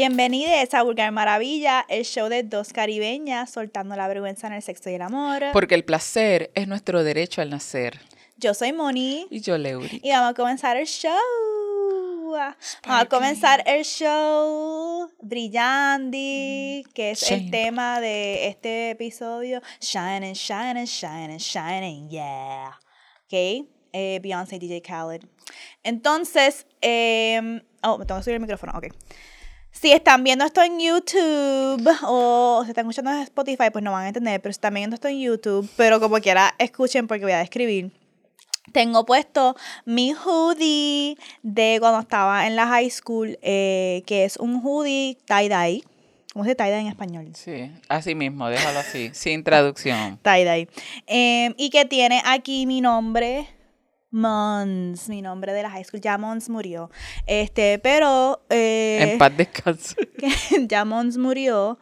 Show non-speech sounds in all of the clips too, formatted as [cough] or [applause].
Bienvenidos a Vulgar Maravilla, el show de dos caribeñas soltando la vergüenza en el sexo y el amor. Porque el placer es nuestro derecho al nacer. Yo soy Moni. Y yo, Leuri. Y vamos a comenzar el show. Vamos a comenzar el show Brillandi, que es el Shine. tema de este episodio. Shining, shining, shining, shining, yeah. Ok, eh, Beyoncé DJ Khaled. Entonces, eh, oh, me tengo que subir el micrófono, ok. Si están viendo esto en YouTube o se están escuchando en Spotify, pues no van a entender, pero si están viendo esto en YouTube, pero como quiera, escuchen porque voy a describir. Tengo puesto mi hoodie de cuando estaba en la high school, eh, que es un hoodie tie-dye. ¿Cómo se dice tie-dye en español? Sí, así mismo, déjalo así, sin traducción. [laughs] Tie-dye. Eh, y que tiene aquí mi nombre, Mons, mi nombre de la high school. Ya Mons murió. Este, pero... eh, En paz descanse. [laughs] ya Mons murió.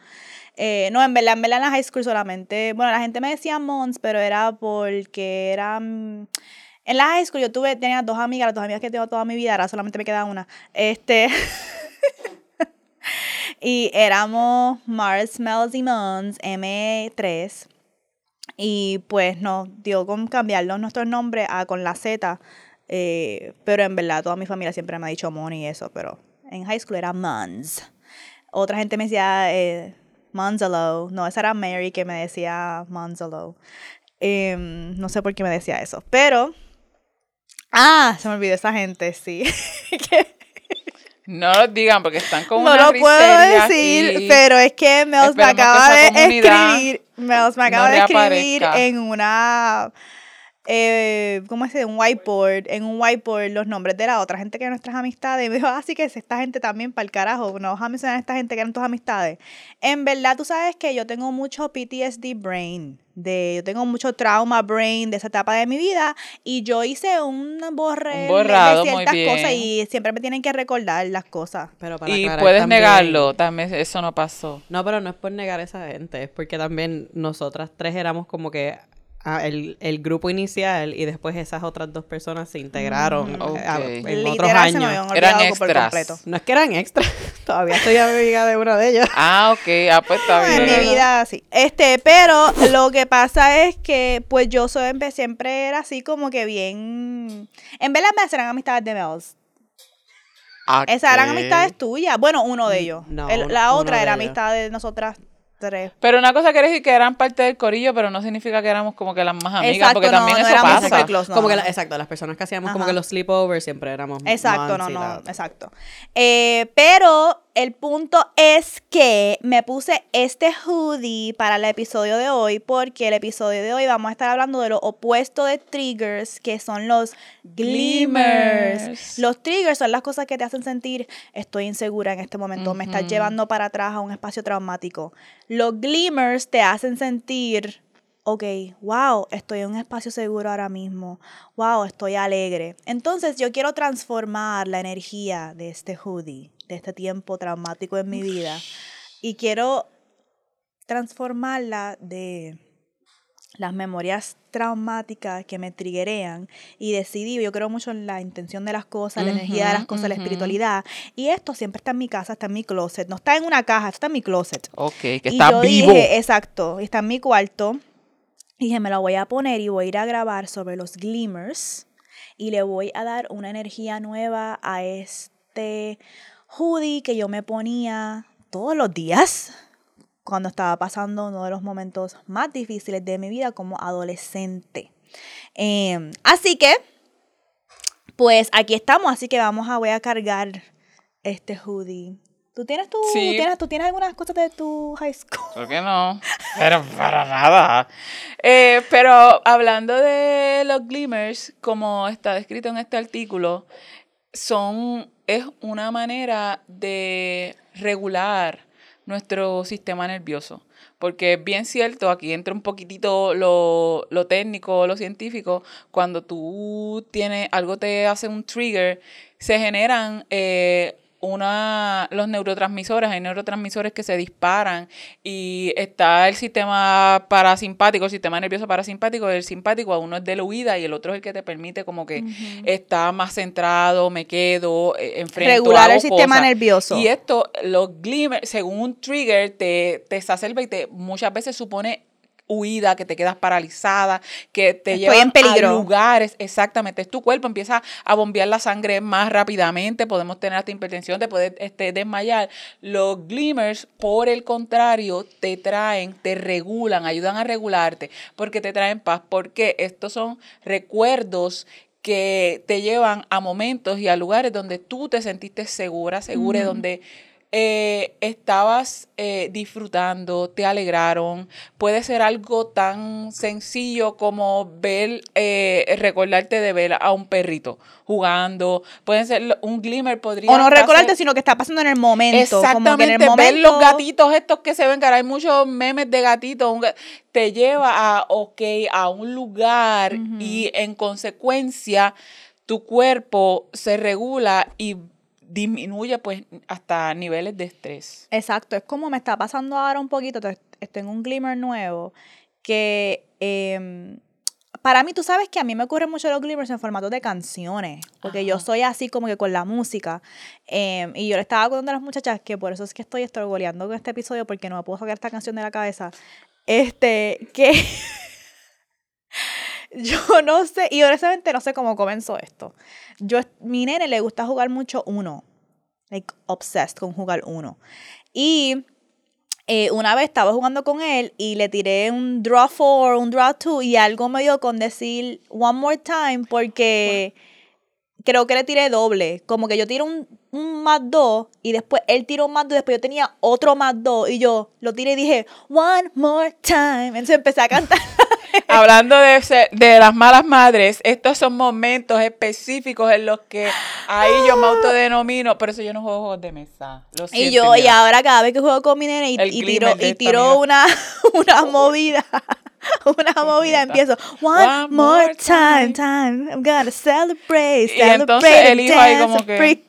Eh, no, en verdad, en verdad en la high school solamente. Bueno, la gente me decía Mons, pero era porque era. mm, En la high school yo tuve, tenía dos amigas, las dos amigas que tengo toda mi vida, ahora solamente me queda una. Este. [laughs] y éramos Mars, Smells y Mons, M3. Y pues nos dio con cambiarlos nuestros nombres a con la Z. eh, pero en verdad toda mi familia siempre me ha dicho Moni y eso, pero en high school era Mons. Otra gente me decía eh, Monzalo. No, esa era Mary que me decía Monzalo. Em, no sé por qué me decía eso. Pero. Ah, se me olvidó esa gente, sí. [laughs] Que No lo digan porque están con no una lo puedo decir, aquí. pero es que Mels me que acaba esa de escribir. Mels me no acaba de escribir aparezca. en una. Eh, ¿Cómo dice? Un whiteboard. En un whiteboard los nombres de la otra gente que eran nuestras amistades. Y me dijo, así que es esta gente también para el carajo. No vas a mencionar a esta gente que eran tus amistades. En verdad, tú sabes que yo tengo mucho PTSD brain. De, yo tengo mucho trauma brain de esa etapa de mi vida. Y yo hice un borre Un borrado, de muy ciertas cosas. bien. Y siempre me tienen que recordar las cosas. Pero para Y aclarar puedes también- negarlo, también eso no pasó. No, pero no es por negar a esa gente, es porque también nosotras tres éramos como que ah, el, el grupo inicial y después esas otras dos personas se integraron Mm, eh, ok. a- en Literal, otros se me años. habían Eran extras. completo. No es que eran extras, [laughs] todavía soy amiga de una de ellas. Ah, ok, ah, pues está en bien. mi vida sí. Este, pero lo que pasa es que pues yo soy, siempre era así como que bien en verdad me eran amistades de Mels. Esas eran amistades tuyas. Bueno, uno de ellos. no, El- la otra era ellos. amistad de nosotras tres. Pero una cosa quiere decir que eran parte del corillo, pero no significa que éramos como que las más amigas, Exacto, porque no, también no eso éramos pasa. super close, no, como que la- exacto, las personas que hacíamos como que los sleepovers siempre éramos Exacto, no, no, exacto. Eh, pero el punto es que me puse este hoodie para el episodio de hoy porque el episodio de hoy vamos a estar hablando de lo opuesto de triggers, que son los glimmers. Glimmers. Los triggers son las cosas que te hacen sentir estoy insegura en este momento, me estás llevando para atrás a un espacio traumático. Los glimmers te hacen sentir ok, wow, estoy en un espacio seguro ahora mismo, wow, estoy alegre. Entonces yo quiero transformar la energía de este hoodie, de este tiempo traumático en mi vida, y quiero transformarla de las memorias traumáticas que me triggerean y decidí, yo creo mucho en la intención de las cosas, la energía de las cosas, la ujú. espiritualidad, y esto siempre está en mi casa, está en mi closet, no está en una caja, está en mi closet. Ok, que Y está yo vivo. Dije, exacto, está en mi cuarto. Y dije, me la voy a poner y voy a ir a grabar sobre los glimmers. Y le voy a dar una energía nueva a este hoodie que yo me ponía todos los días cuando estaba pasando uno de los momentos más difíciles de mi vida como adolescente. Em, así que, pues aquí estamos, así que vamos a, voy a cargar este hoodie. ¿Tú tienes, tu, Sí. tienes, ¿Tú tienes algunas cosas de tu high school? ¿Por qué no? Pero para nada. Eh, pero hablando de los glimmers, como está descrito en este artículo, son, es una manera de regular nuestro sistema nervioso. Porque es bien cierto, aquí entra un poquitito lo, lo técnico, lo científico, cuando tú tienes, algo te hace un trigger, se generan eh, una, los neurotransmisores, hay neurotransmisores que se disparan y está el sistema parasimpático, el sistema nervioso parasimpático, el simpático, uno es de la huida y el otro es el que te permite como que está más centrado, me quedo, eh, enfrento, Regular el sistema cosas. nervioso. Y esto, los glimmers, según un trigger, te, te exacerba y te muchas veces supone huida, que te quedas paralizada, que te Estoy llevan en peligro. a lugares, exactamente, es tu cuerpo empieza a bombear la sangre más rápidamente, podemos tener hasta hipertensión, te puedes este, desmayar. Los glimmers, por el contrario, te traen, te regulan, ayudan a regularte, porque te traen paz, porque estos son recuerdos que te llevan a momentos y a lugares donde tú te sentiste segura, segura, donde eh, estabas eh, disfrutando, te alegraron. Puede ser algo tan sencillo como ver, eh, recordarte de ver a un perrito jugando. Puede ser un glimmer, podría. O no recordarte, sino que está pasando en el momento. Exactamente, Como que en el ver los gatitos estos que se ven, cara, hay muchos memes de gatitos, un te lleva a, ok, a un lugar y en consecuencia tu cuerpo se regula y disminuye pues hasta niveles de estrés. Exacto, es como me está pasando ahora un poquito, estoy en un glimmer nuevo, que em, para mí, tú sabes que a mí me ocurren mucho los glimmers en formato de canciones, porque yo soy así como que con la música, em, y yo le estaba contando a las muchachas que por eso es que estoy estorboleando con este episodio, porque no me puedo sacar esta canción de la cabeza, este, que [laughs] yo no sé, y honestamente no sé cómo comenzó esto. Yo, mi nene le gusta jugar mucho uno, like obsessed con jugar uno. Y eh, una vez estaba jugando con él y le tiré un draw four, un draw two y algo me dio con decir one more time porque creo que le tiré doble. Como que yo tiro un, un más dos y después él tiró un más dos después yo tenía otro más dos y yo lo tiré y dije one more time. Entonces empecé a cantar. [laughs] Hablando de, ser- de las malas madres, estos son momentos específicos en los que ahí yo me autodenomino, por eso yo no juego juegos de mesa. Lo Y yo, y ahora cada vez que juego con mi nene y, y tiro, y tiro una, [laughs] una movida, [laughs] una movida, empiezo, one, One more time, time, I'm gonna celebrate, Y entonces celebrate, el hijo ahí como que-.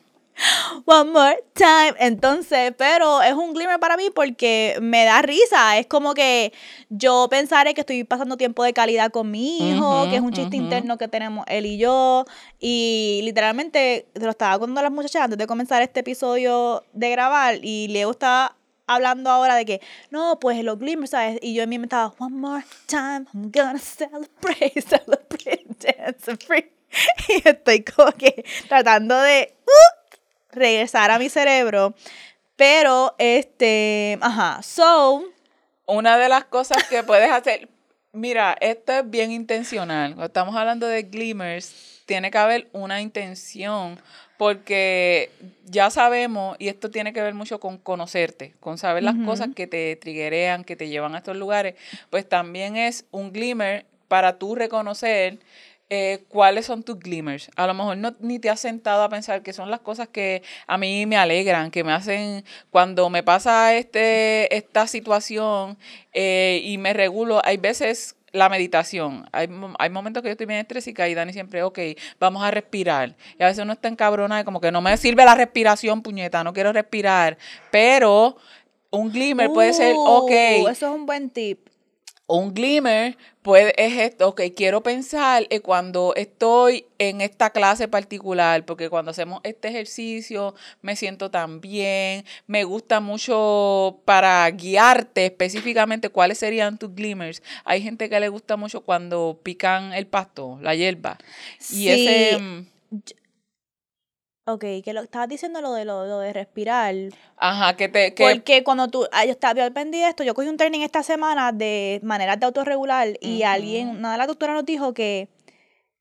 One more time. Entonces, pero es un glimmer para mí porque me da risa. Es como que yo pensaré que estoy pasando tiempo de calidad con mi hijo, que es un chiste ujú. interno que tenemos él y yo. Y literalmente te lo estaba contando a las muchachas antes de comenzar este episodio de grabar. Y Leo está hablando ahora de que, no, pues los glimmers, ¿sabes? Y yo en mí me estaba, one more time, I'm gonna celebrate, [laughs] celebrate, dance free. [laughs] Y estoy como que tratando de uh, regresar a mi cerebro. Pero, este, ajá, so, Una de las cosas que puedes hacer, mira, esto es bien intencional. Cuando estamos hablando de glimmers, tiene que haber una intención, porque ya sabemos, y esto tiene que ver mucho con conocerte, con saber las cosas que te triguerean, que te llevan a estos lugares, pues también es un glimmer para tú reconocer eh, cuáles son tus glimmers. A lo mejor no, ni te has sentado a pensar que son las cosas que a mí me alegran, que me hacen, cuando me pasa este, esta situación eh, y me regulo, hay veces la meditación. Hay, hay momentos que yo estoy bien estrésica y Dani siempre, ok, vamos a respirar. Y a veces uno está encabrona y como que no me sirve la respiración, puñeta, no quiero respirar. Pero un glimmer puede ser, uh, ok, Eso es un buen tip. Un glimmer puede, es esto, ok, quiero pensar eh, cuando estoy en esta clase particular, porque cuando hacemos este ejercicio me siento tan bien, me gusta mucho para guiarte específicamente cuáles serían tus glimmers. Hay gente que le gusta mucho cuando pican el pasto, la hierba. Y Sí. ese... Ok, que lo estabas diciendo lo de lo, lo de respirar. Ajá, que te... Que, Porque cuando tú, ah, yo estaba, aprendí esto, yo cogí un training esta semana de maneras de autorregular y Ujú. alguien, una de las doctoras nos dijo que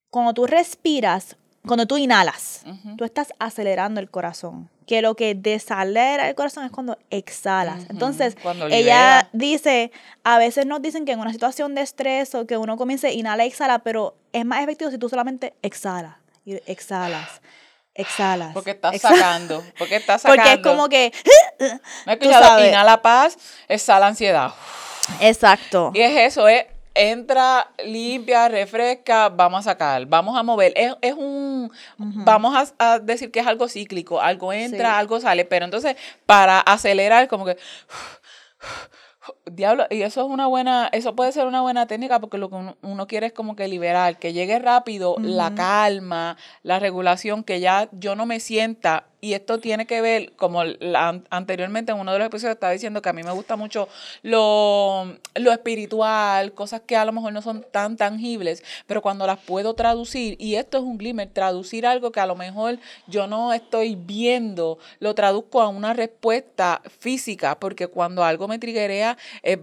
cuando tú respiras, cuando tú inhalas, Ujú. tú estás acelerando el corazón. Que lo que desacelera el corazón es cuando exhalas. Ujú, Entonces, cuando ella dice, a veces nos dicen que en una situación de estrés o que uno comience inhala y exhala, pero es más efectivo si tú solamente exhalas. Y exhalas, exhalas. porque estás exhalas. sacando, porque estás sacando. Porque es como que... [laughs] ¿No has tú escuchado? sabes. Inhala paz, exhala ansiedad. Exacto. Y es eso, es entra, limpia, refresca, vamos a sacar, vamos a mover. Es, es un vamos a, a decir que es algo cíclico, algo entra, Sí. algo sale, pero entonces para acelerar como que Diablo, y eso es una buena, eso puede ser una buena técnica porque lo que uno, uno quiere es como que liberar, que llegue rápido la calma, la regulación, que ya yo no me sienta. Y esto tiene que ver, como la- an- anteriormente en uno de los episodios estaba diciendo que a mí me gusta mucho lo, lo espiritual, cosas que a lo mejor no son tan tangibles, pero cuando las puedo traducir, y esto es un glimmer, traducir algo que a lo mejor yo no estoy viendo, lo traduzco a una respuesta física, porque cuando algo me triguea, eh,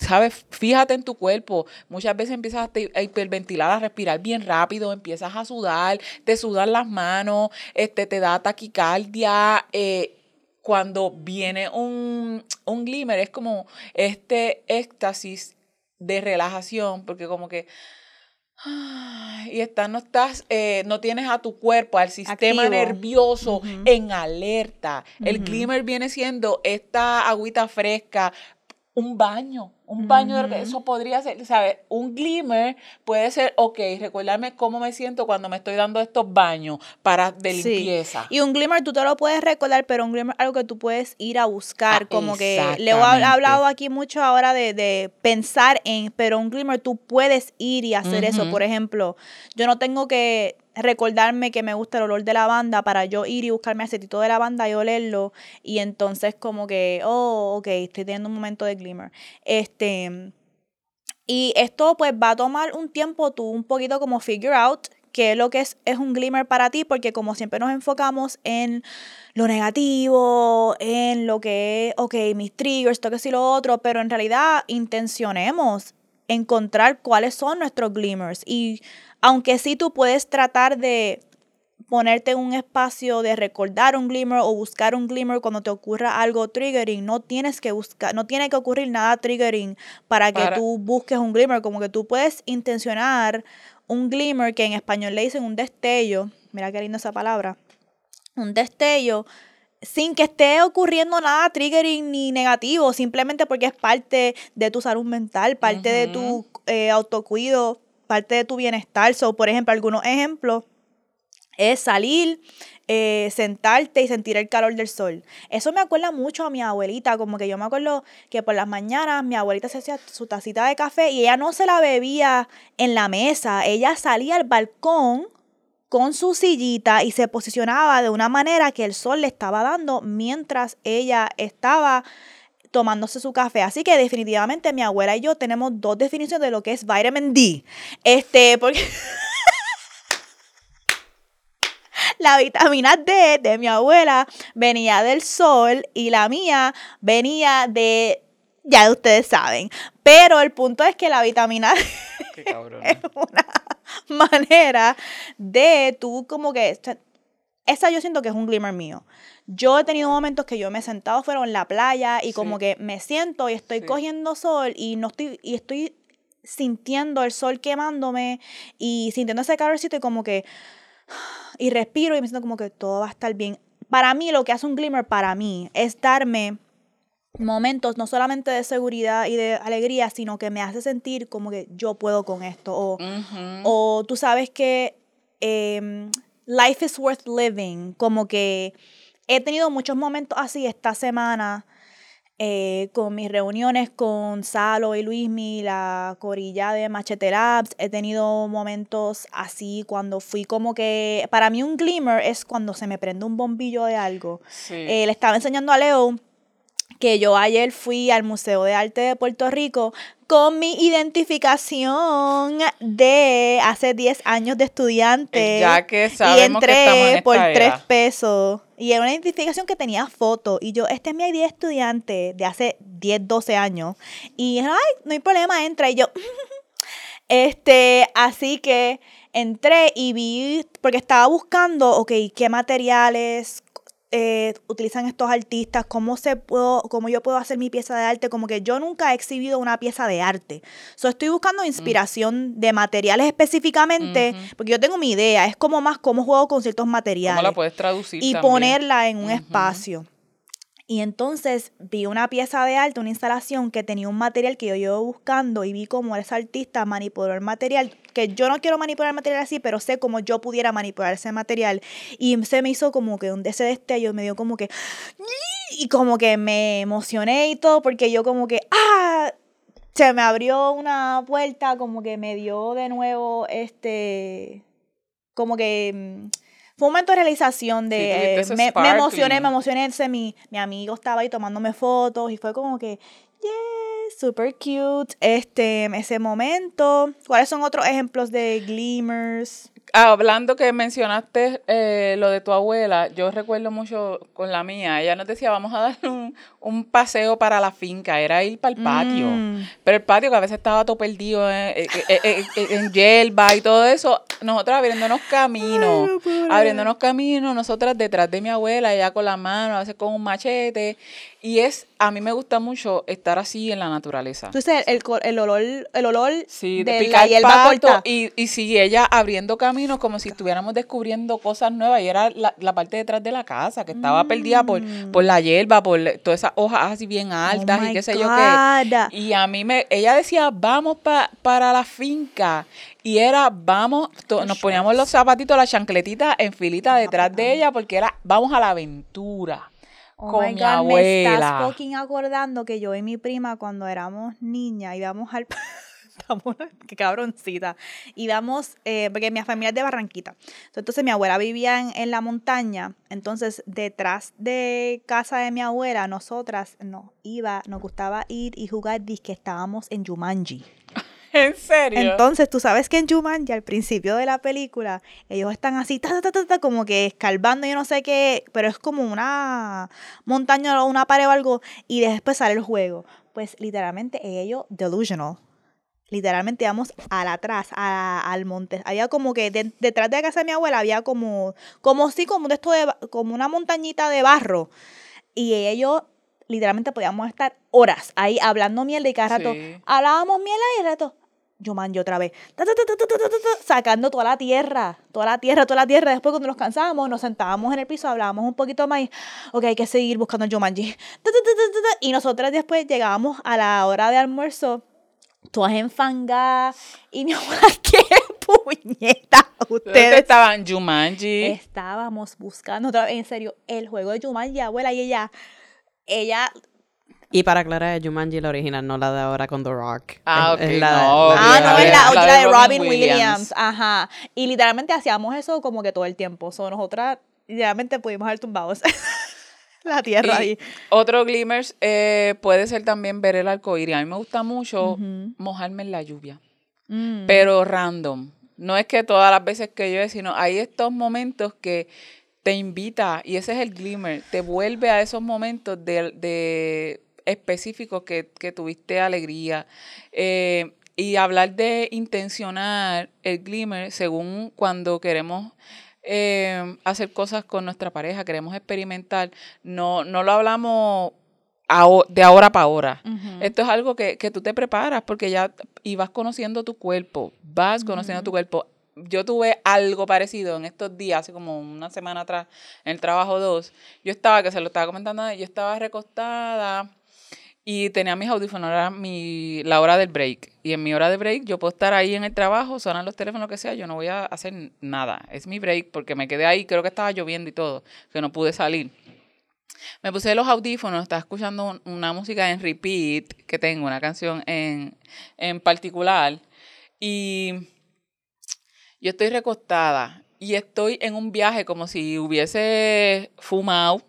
¿Sabes? Fíjate en tu cuerpo. Muchas veces empiezas a hiperventilar, a respirar bien rápido, empiezas a sudar, te sudan las manos, este, te da taquicardia. eh, cuando viene un, un glimmer, es como este éxtasis de relajación, porque como que y estás, no estás, eh, no tienes a tu cuerpo, al sistema Activo. nervioso en alerta. El glimmer viene siendo esta agüita fresca, un baño, un baño de eso podría ser, ¿sabes? Un glimmer puede ser, ok, recordarme cómo me siento cuando me estoy dando estos baños para de Sí. limpieza. Y un glimmer tú te lo puedes recordar, pero un glimmer es algo que tú puedes ir a buscar. Ah, como que le he hablado aquí mucho ahora de, de pensar en, pero un glimmer tú puedes ir y hacer eso. Por ejemplo, yo no tengo que recordarme que me gusta el olor de lavanda para yo ir y buscarme acetito de lavanda y olerlo. Y entonces como que, oh, ok, estoy teniendo un momento de glimmer. Este... Y esto pues va a tomar un tiempo tú un poquito como figure out qué es lo que es, es un glimmer para ti, porque como siempre nos enfocamos en lo negativo, en lo que es, ok, mis triggers, esto que sí lo otro, pero en realidad intencionemos encontrar cuáles son nuestros glimmers. Y aunque sí tú puedes tratar de ponerte en un espacio de recordar un glimmer o buscar un glimmer cuando te ocurra algo triggering, no tienes que buscar, no tiene que ocurrir nada triggering para que Para- tú busques un glimmer, como que tú puedes intencionar un glimmer que en español le dicen un destello, mira qué linda esa palabra, un destello sin que esté ocurriendo nada triggering ni negativo, simplemente porque es parte de tu salud mental, parte de tu eh, autocuido, parte de tu bienestar. So, por ejemplo, algunos ejemplos es salir, eh, sentarte y sentir el calor del sol. Eso me acuerda mucho a mi abuelita, como que yo me acuerdo que por las mañanas mi abuelita se hacía su tacita de café y ella no se la bebía en la mesa, ella salía al balcón con su sillita y se posicionaba de una manera que el sol le estaba dando mientras ella estaba tomándose su café. Así que definitivamente mi abuela y yo tenemos dos definiciones de lo que es vitamin D. Este, porque [laughs] la vitamina D de mi abuela venía del sol y la mía venía de, ya ustedes saben. Pero el punto es que la vitamina D Qué cabrón. [laughs] es una [laughs] manera de tú como que... Esa yo siento que es un glimmer mío. Yo he tenido momentos que yo me he sentado fuera en la playa y como que me siento y estoy Sí. cogiendo sol y no estoy y estoy sintiendo el sol quemándome y sintiendo ese calorcito y como que y respiro y me siento como que todo va a estar bien. Para mí lo que hace un glimmer para mí es darme momentos no solamente de seguridad y de alegría, sino que me hace sentir como que yo puedo con esto o o tú sabes que em, life is worth living, como que he tenido muchos momentos así esta semana eh, con mis reuniones con Salo y Luismi, la corilla de Machete Labs. He tenido momentos así cuando fui como que, para mí un glimmer es cuando se me prende un bombillo de algo. Sí. Eh, le estaba enseñando a Leo que yo ayer fui al Museo de Arte de Puerto Rico con mi identificación de hace 10 años de estudiante. Ya que y sabemos que estamos en entré esta por. 3 pesos. Y era una identificación que tenía foto. Y yo, este es mi ID de estudiante de hace 10, 12 años. Y, ay, no hay problema, entra. Y yo, [laughs] este, así que entré y vi, porque estaba buscando, ok, qué materiales eh, utilizan estos artistas, cómo se puedo, cómo yo puedo hacer mi pieza de arte, como que yo nunca he exhibido una pieza de arte. So, estoy buscando inspiración de materiales específicamente, porque yo tengo mi idea, es como más cómo juego con ciertos ¿Cómo materiales la puedes traducir y también? ponerla en un espacio. Y entonces vi una pieza de arte, una instalación que tenía un material que yo llevo buscando y vi cómo ese artista manipuló el material que yo no quiero manipular material así, pero sé cómo yo pudiera manipular ese material. Y se me hizo como que un ese destello, me dio como que, y como que me emocioné y todo, porque yo como que, ah, se me abrió una puerta, como que me dio de nuevo este, como que mm, fue un momento de realización de, Sí, me, me emocioné, me emocioné, mi, mi amigo estaba ahí tomándome fotos y fue como que, yeah, super cute, este, ese momento. ¿Cuáles son otros ejemplos de glimmers? Hablando que mencionaste eh, lo de tu abuela, yo recuerdo mucho con la mía. Ella nos decía, vamos a dar [laughs] un, un paseo para la finca. Era ir para el patio. Mm. Pero el patio que a veces estaba todo perdido en, en, en- en- en hierba y todo eso. Nosotras abriéndonos caminos. Ay, no abriéndonos caminos. Nosotras detrás de mi abuela, ella con la mano, a veces con un machete. Y es, a mí me gusta mucho estar así en la naturaleza. Entonces el, el olor, el olor Sí, de, de picar la hierba corta. y, y sí, ella abriendo caminos como si estuviéramos descubriendo cosas nuevas y era la, la parte detrás de la casa que estaba perdida por, por la hierba, por todas esas hojas así bien altas Mm. Oh y my qué sé yo qué. Y a mí me, ella decía, vamos pa- para la finca. Y era, vamos, to- nos poníamos los zapatitos, las chancletitas en filita detrás de ella porque era, vamos a la aventura. Oh con my mi God, me estás abuela. fucking acordando que yo y mi prima cuando éramos niñas íbamos al... [laughs] Qué cabroncita. Íbamos, eh, porque mi familia es de Barranquita. Entonces mi abuela vivía en, en la montaña. Entonces detrás de casa de mi abuela, nosotras nos iba, nos gustaba ir y jugar disque estábamos en Jumanji. ¿En serio? Entonces, tú sabes que en Jumanji, al principio de la película, ellos están así, ta, ta, ta, ta, como que escarbando, yo no sé qué, pero es como una montaña o una pared o algo, y después sale el juego. Pues literalmente ellos, delusional. Literalmente íbamos al atrás, a- al monte. Había como que de- detrás de la casa de mi abuela había como, como sí, como de esto de, como una montañita de barro. Y ellos literalmente podíamos estar horas ahí hablando mierda y cada rato Sí. hablábamos mierda y el rato Jumanji otra vez. Sacando toda la tierra, toda la tierra, toda la tierra. Después cuando nos cansábamos, nos sentábamos en el piso, hablábamos un poquito más y, ok, hay que seguir buscando ta, ta. Y nosotras después llegábamos a la hora de almuerzo, todas enfangadas. Y mi abuela, ¿qué puñeta? Ustedes estaban Jumanji. estábamos buscando otra vez, en serio, el juego de Jumanji, abuela, y ella, ella Y para aclarar, Jumanji la original, no la de ahora con The Rock. Ah, Es- es ok, la- no, la Ah, no, la es la la otra de Robin Robin Williams. Williams. Ajá. Y literalmente hacíamos eso como que todo el tiempo. So, nosotras literalmente pudimos haber tumbado [laughs] la tierra Y ahí. otro glimmers eh, puede ser también ver el arco iris. A mí me gusta mucho mojarme en la lluvia, Mm. pero random. No es que todas las veces que yo, sino hay estos momentos que te invita, y ese es el glimmer, te vuelve a esos momentos de, de específicos que, que tuviste alegría. Eh, y hablar de intencionar el glimmer según cuando queremos eh, hacer cosas con nuestra pareja, queremos experimentar, no, no lo hablamos de ahora para ahora. Esto es algo que, que tú te preparas porque ya y vas conociendo tu cuerpo, vas conociendo tu cuerpo. Yo tuve algo parecido en estos días, hace como una semana atrás, en el trabajo 2. Yo estaba, que se lo estaba comentando, yo estaba recostada y tenía mis audífonos, era mi, la hora del break. Y en mi hora de break yo puedo estar ahí en el trabajo, sonan los teléfonos, lo que sea, yo no voy a hacer nada. Es mi break porque me quedé ahí, creo que estaba lloviendo y todo, que no pude salir. Me puse los audífonos, estaba escuchando un- una música en repeat, que tengo una canción en, en particular, y yo estoy recostada y estoy en un viaje como si hubiese fumado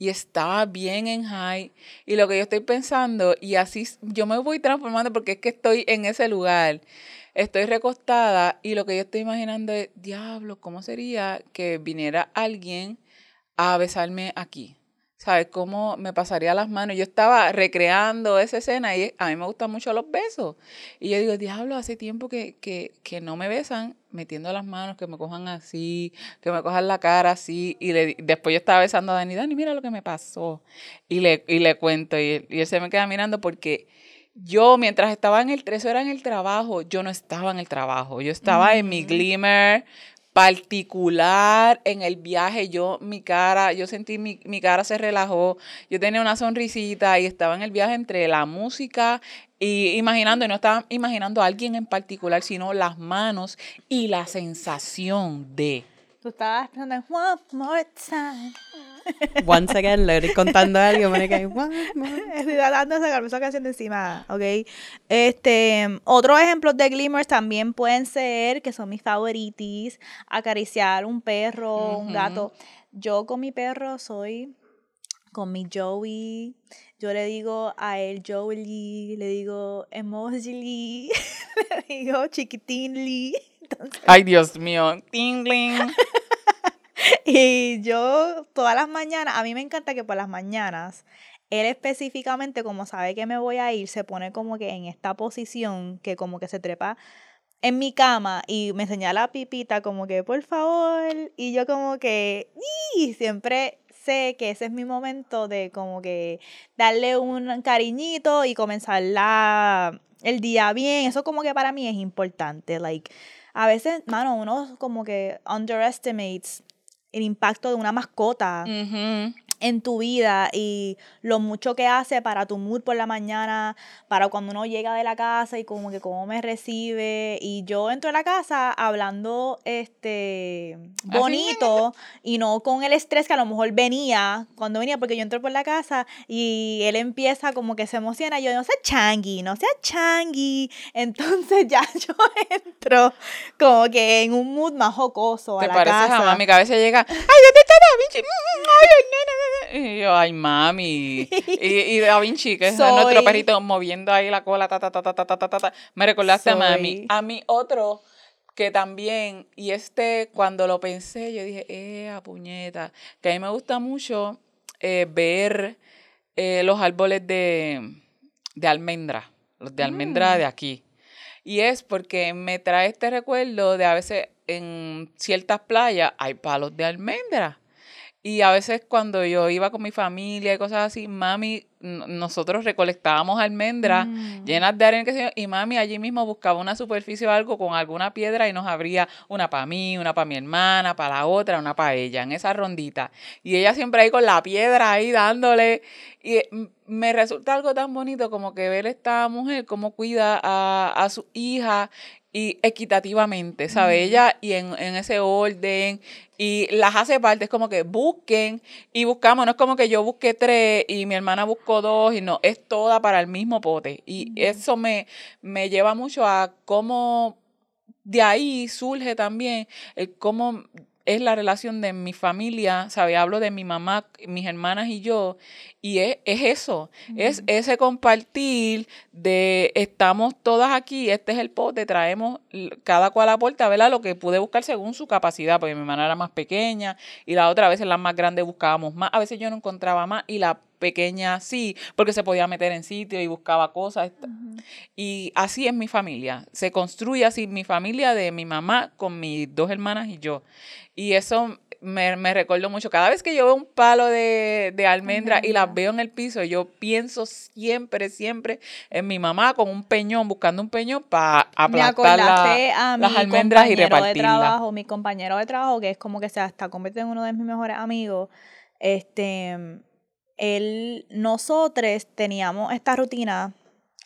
y estaba bien en high. Y lo que yo estoy pensando, y así yo me voy transformando porque es que estoy en ese lugar. Estoy recostada y lo que yo estoy imaginando es, diablo, ¿cómo sería que viniera alguien a besarme aquí? ¿Sabes cómo me pasaría las manos? Yo estaba recreando esa escena y a mí me gustan mucho los besos. Y yo digo, diablo, hace tiempo que, que, que no me besan metiendo las manos, que me cojan así, que me cojan la cara así. Y le, después yo estaba besando a Dani, Dani, mira lo que me pasó. Y le, y le cuento y él, y él se me queda mirando porque yo mientras estaba en el, eso era en el trabajo, yo no estaba en el trabajo, yo estaba en mi glimmer particular en el viaje, yo mi cara, yo sentí mi, mi cara se relajó, yo tenía una sonrisita y estaba en el viaje entre la música, Y imaginando, y no estaba imaginando a alguien en particular, sino las manos y la sensación de. Tú estabas one more time. Once again, le estoy contando algo, more. [laughs] Estoy tratando de sacarme esa canción de encima, ¿ok? Este, otros ejemplos de glimmers también pueden ser, que son mis favoritis, acariciar un perro, un gato. Yo con mi perro soy con mi Joey. Yo le digo a él Joey, le digo emoji, [laughs] le digo chiquitinly. [laughs] Entonces, Ay, Dios mío. Tingling. [laughs] Y yo todas las mañanas, a mí me encanta que por las mañanas, él específicamente, como sabe que me voy a ir, se pone como que en esta posición, que como que se trepa en mi cama y me señala pipita como que por favor, y yo como que, siempre sé que ese es mi momento de como que darle un cariñito y comenzar la, el día bien, eso como que para mí es importante, like, a veces, mano, uno como que underestimates el impacto de una mascota. En tu vida y lo mucho que hace para tu mood por la mañana, para cuando uno llega de la casa y como que cómo me recibe. Y yo entro a la casa hablando este bonito y no con el estrés que a lo mejor venía cuando venía, porque yo entro por la casa y él empieza como que se emociona. Y yo no sea changui, no sea changui. Entonces [laughs] ya yo entro como que en un mood más jocoso a Te la pareces casa. a mami que a veces llega, ay, ¿dónde está Vinci? Mm, Ay, nena, nena". Y yo, ay, mami. [laughs] Y, y Da Vinci, que es nuestro perrito, moviendo ahí la cola, ta, ta, ta, ta, ta, ta, ta. Me recordaste a mami. A mí otro que también, y este cuando lo pensé, yo dije, eh, puñeta, que a mí me gusta mucho eh, ver eh, los árboles de, de almendra, los de almendra mm. de aquí. Y es porque me trae este recuerdo de a veces en ciertas playas hay palos de almendra. Y a veces cuando yo iba con mi familia y cosas así, mami, nosotros recolectábamos almendras Mm. llenas de arena, y mami allí mismo buscaba una superficie o algo con alguna piedra y nos abría una para mí, una para mi hermana, para la otra, una para ella, en esa rondita. Y ella siempre ahí con la piedra ahí dándole. Y eh, me resulta algo tan bonito como que ver esta mujer cómo cuida a, a su hija y equitativamente, ¿sabe? Ujú. Ella y en, en ese orden y las hace parte, es como que busquen y buscamos, no es como que yo busqué tres y mi hermana buscó dos y no, es toda para el mismo pote. Y eso me, me lleva mucho a cómo de ahí surge también el cómo es la relación de mi familia, ¿sabe? Hablo de mi mamá, mis hermanas y yo, y es, es eso, es ese compartir de estamos todas aquí, este es el pote, traemos, cada cual aporta, ¿verdad? Lo que pude buscar según su capacidad, porque mi hermana era más pequeña y la otra a veces las más grandes buscábamos más, a veces yo no encontraba más y la pequeña sí, porque se podía meter en sitio y buscaba cosas. Ujú. Y así es mi familia. Se construye así mi familia de mi mamá con mis dos hermanas y yo. Y eso me, me recuerdo mucho. Cada vez que yo veo un palo de, de almendra y las veo en el piso, yo pienso siempre, siempre en mi mamá con un peñón, buscando un peñón para aplastar la- las almendras y compañero de repartirlas. trabajo, mi compañero de trabajo, que es como que se está convirtiendo en uno de mis mejores amigos. Este, él, nosotros teníamos esta rutina.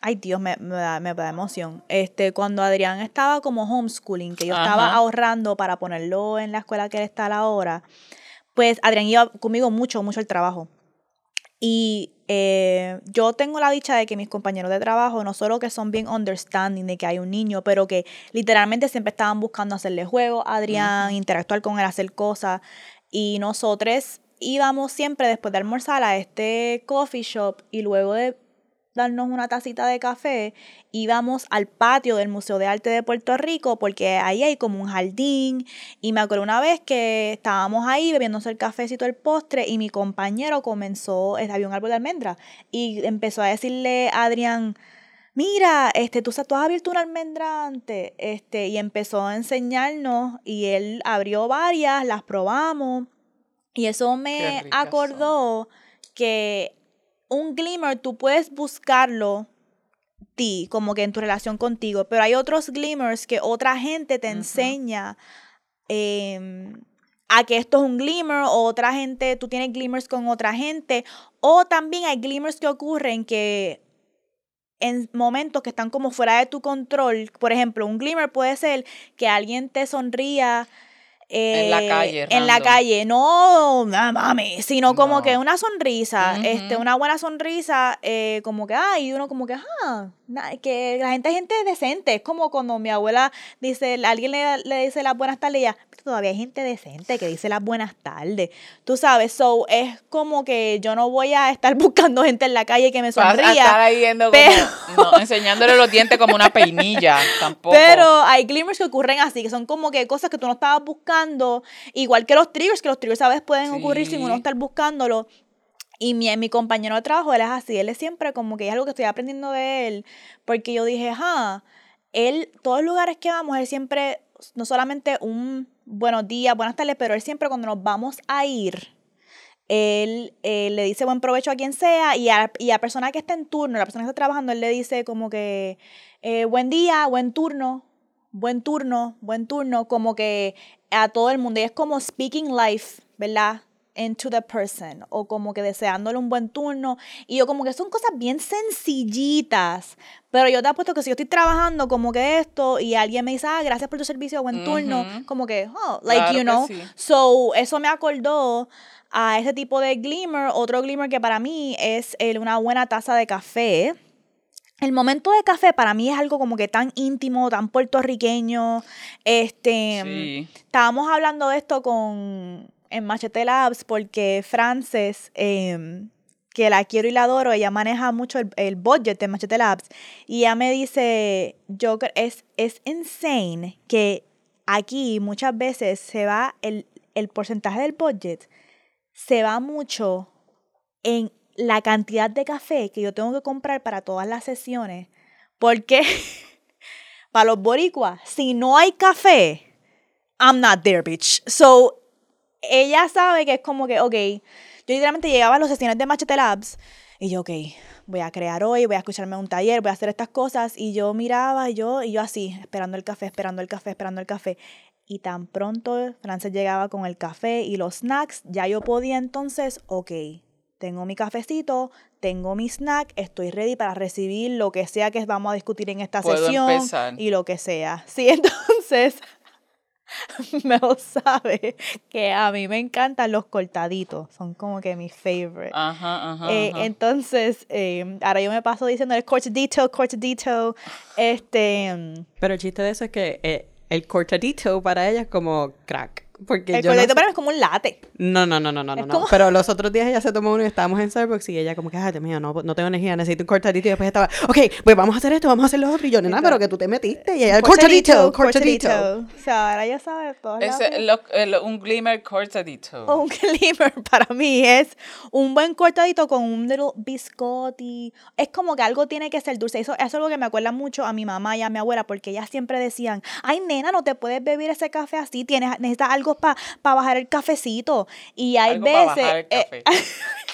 Ay, Dios, me, me da, me da emoción. Este, cuando Adrián estaba como homeschooling, que yo estaba ahorrando para ponerlo en la escuela que él está ahora, pues Adrián iba conmigo mucho, mucho al trabajo. Y eh, yo tengo la dicha de que mis compañeros de trabajo, no solo que son bien understanding de que hay un niño, pero que literalmente siempre estaban buscando hacerle juego a Adrián, interactuar con él, hacer cosas. Y nosotros íbamos siempre después de almorzar a este coffee shop y luego de darnos una tacita de café, íbamos al patio del Museo de Arte de Puerto Rico porque ahí hay como un jardín. Y me acuerdo una vez que estábamos ahí bebiéndose el cafecito, el postre y mi compañero comenzó, eh, había un árbol de almendra y empezó a decirle a Adrián, mira, este, tú, tú has abierto una almendra antes, este, y empezó a enseñarnos y él abrió varias, las probamos y eso me son. acordó que un glimmer tú puedes buscarlo ti, como que en tu relación contigo, pero hay otros glimmers que otra gente te enseña em, a que esto es un glimmer, o otra gente, tú tienes glimmers con otra gente, o también hay glimmers que ocurren que en momentos que están como fuera de tu control. Por ejemplo, un glimmer puede ser que alguien te sonría En la eh, calle, En la calle, no, nada mami, sino como que una sonrisa, este, una buena sonrisa, eh, como que, ay, y uno como que, ah, que la gente es gente decente, es como cuando mi abuela dice, alguien le, le dice las buenas tardes y ella, todavía hay gente decente que dice las buenas tardes, tú sabes, so, es como que yo no voy a estar [laughs] buscando gente en la calle que me Vas a estar sonría, ahí viendo pero- como, no, enseñándole los dientes como una peinilla, [laughs] tampoco. Pero hay glimmers que ocurren así, que son como que cosas que tú no estabas buscando, igual que los triggers, que los triggers a veces pueden ocurrir sin uno estar buscándolo. Y mi, mi compañero de trabajo, él es así, él es siempre como que es algo que estoy aprendiendo de él, porque yo dije, ah, él, todos los lugares que vamos, él siempre, no solamente un buenos días, buenas tardes, pero él siempre cuando nos vamos a ir, él eh, le dice buen provecho a quien sea y a, y a persona que está en turno, la persona que está trabajando, él le dice como que eh, buen día, buen turno, buen turno, buen turno, como que a todo el mundo. Y es como speaking life, ¿verdad? Into the person. O como que deseándole un buen turno. Y yo como que son cosas bien sencillitas. Pero yo te apuesto que si yo estoy trabajando como que esto y alguien me dice, ah, gracias por tu servicio, buen turno, Ujú. como que, oh, like, Claro you know. sí. So, eso me acordó a ese tipo de glimmer. Otro glimmer que para mí es el- una buena taza de café. El momento de café para mí es algo como que tan íntimo, tan puertorriqueño. Este, Sí. estábamos hablando de esto con en Machete Labs porque Frances, em, que la quiero y la adoro, ella maneja mucho el, el budget de Machete Labs y ella me dice, yo es, es insane que aquí muchas veces se va el, el porcentaje del budget, se va mucho en la cantidad de café que yo tengo que comprar para todas las sesiones. Porque [laughs] para los boricuas, si no hay café, I'm not there, bitch. So, ella sabe que es como que, ok, yo literalmente llegaba a las sesiones de Machete Labs y yo, ok, voy a crear hoy, voy a escucharme un taller, voy a hacer estas cosas y yo miraba yo, y yo así, esperando el café, esperando el café, esperando el café. Y tan pronto Frances llegaba con el café y los snacks, ya yo podía entonces, ok, tengo mi cafecito, tengo mi snack, estoy ready para recibir lo que sea que vamos a discutir en esta Puedo sesión empezar. y lo que sea. Sí, [laughs] entonces [laughs] Mel sabe que a mí me encantan los cortaditos, son como que mi favorite. Ajá, ajá. Eh, ajá. entonces, eh, ahora yo me paso diciendo el cortadito, cortadito, este... mm, Pero el chiste de eso es que eh, el cortadito para ella es como crack. Porque El yo no, cortadito sé- para mí es como un latte. no, no, no, no, no, Es no, no. como- Pero los otros días ella se tomó uno y estábamos en Starbucks y ella como que, ay, Dios mío, no, no tengo energía, necesito un cortadito. Y después estaba, ok, pues vamos a hacer esto, vamos a hacer lo otro. Y yo, nena, pero que tú te metiste. Y ella, cortadito, cortadito. O sea, ahora ya sabes todo. Ese, lo- el- un glimmer cortadito. O un [laughs] glimmer para mí es un buen cortadito con un little biscotti. Es como que algo tiene que ser dulce. Eso, eso es algo que me acuerda mucho a mi mamá y a mi abuela porque ellas siempre decían, ay nena, no te puedes beber ese café así, tienes, necesitas algo para bajar el cafecito. Y hay Algo pa' veces... bajar el eh, café.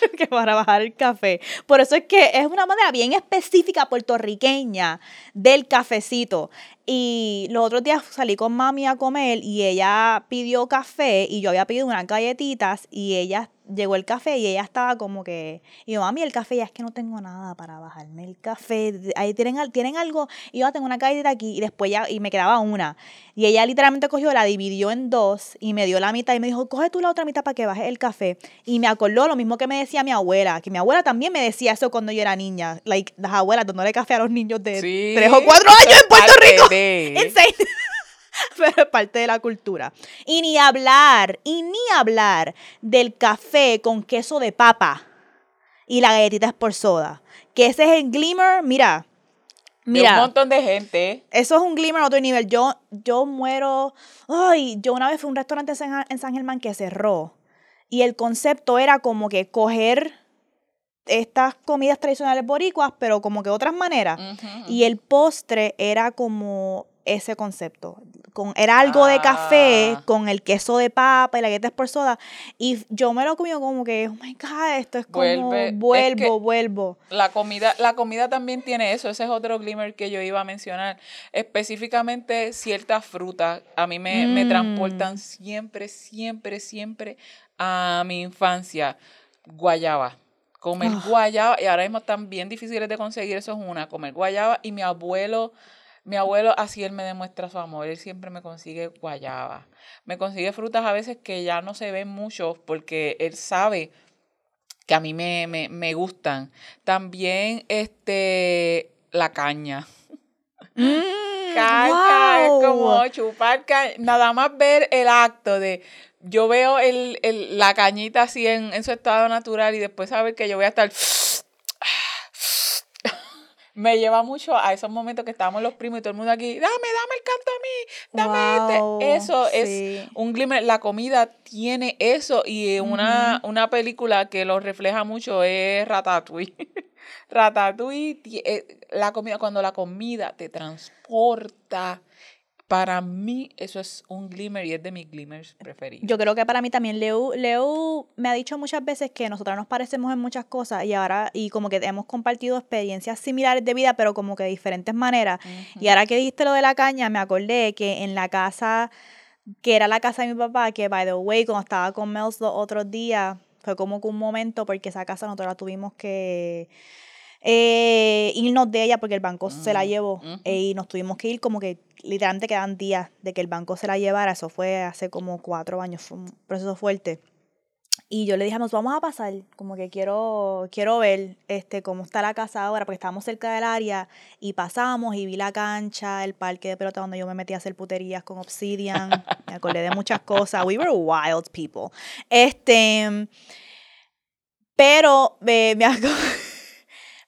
[laughs] que para bajar el café. Por eso es que es una manera bien específica puertorriqueña del cafecito. Y los otros días salí con mami a comer y ella pidió café y yo había pedido unas galletitas y ella llegó el café y ella estaba como que, y yo, mami, el café, ya es que no tengo nada para bajarme el café, ahí tienen, tienen algo, y yo "Ah, tengo una galletita aquí y después ya, y me quedaba una. Y ella literalmente cogió, la dividió en dos y me dio la mitad y me dijo, coge tú la otra mitad para que bajes el café. Y me acordó lo mismo que me decía mi abuela, que mi abuela también me decía eso cuando yo era niña, like, las abuelas dándole café a los niños de Sí, tres o cuatro años en Puerto Rico. Insane. [laughs] Pero es parte de la cultura. Y ni hablar, y ni hablar del café con queso de papa y la galletita por soda. Que ese es el glimmer, mira. de Mira, un montón de gente. eso es un glimmer a otro nivel. Yo, yo muero. Ay, yo una vez fui a un restaurante en San, en San Germán que cerró. Y el concepto era como que coger estas comidas tradicionales boricuas, pero como que otras maneras. Y el postre era como ese concepto. Con, era algo de café Ah. con el queso de papa y la galleta por soda. Y yo me lo comí como que, oh my God, esto es como, Vuelve, es vuelvo, que- vuelvo. La comida, la comida también tiene eso, ese es otro glimmer que yo iba a mencionar. Específicamente ciertas frutas a mí me, me Mm. transportan siempre, siempre, siempre a mi infancia. Guayaba. Comer Ah. guayaba, y ahora mismo están bien difíciles de conseguir, eso es una, comer guayaba, y mi abuelo, mi abuelo así él me demuestra su amor, él siempre me consigue guayaba, me consigue frutas a veces que ya no se ven mucho porque él sabe que a mí me, me, me gustan. También este la caña. Mm, Caña, es como chupar caña. Nada más ver el acto de. Yo veo el, el- la cañita así en, en su estado natural y después saber que yo voy a estar. [laughs] Me lleva mucho a esos momentos que estábamos los primos y todo el mundo aquí. Dame, dame el canto a mí. Dame Wow, este. Eso sí. es un glimmer. La comida tiene eso. Y una, una película que lo refleja mucho es Ratatouille. [laughs] Ratatouille, eh, la comida, cuando la comida te transporta, para mí eso es un glimmer y es de mis glimmers preferidos. Yo creo que para mí también Leo, Leo me ha dicho muchas veces que nosotras nos parecemos en muchas cosas y ahora, y como que hemos compartido experiencias similares de vida, pero como que de diferentes maneras. Y ahora que dijiste lo de la caña, me acordé que en la casa, que era la casa de mi papá, que by the way, cuando estaba con Mels los otros días, fue como que un momento porque esa casa nosotros la tuvimos que eh, irnos de ella porque el banco se la Mm, llevó eh, y nos tuvimos que ir como que literalmente quedan días de que el banco se la llevara, eso fue hace como cuatro años, fue un proceso fuerte. Y yo le dije, nos vamos a pasar, como que quiero, quiero ver este, cómo está la casa ahora, porque estábamos cerca del área y pasamos y vi la cancha, el parque de pelota donde yo me metí a hacer puterías con Obsidian, [laughs] me acordé de muchas cosas, we were wild people. Este, pero eh, me [laughs] acuerdo,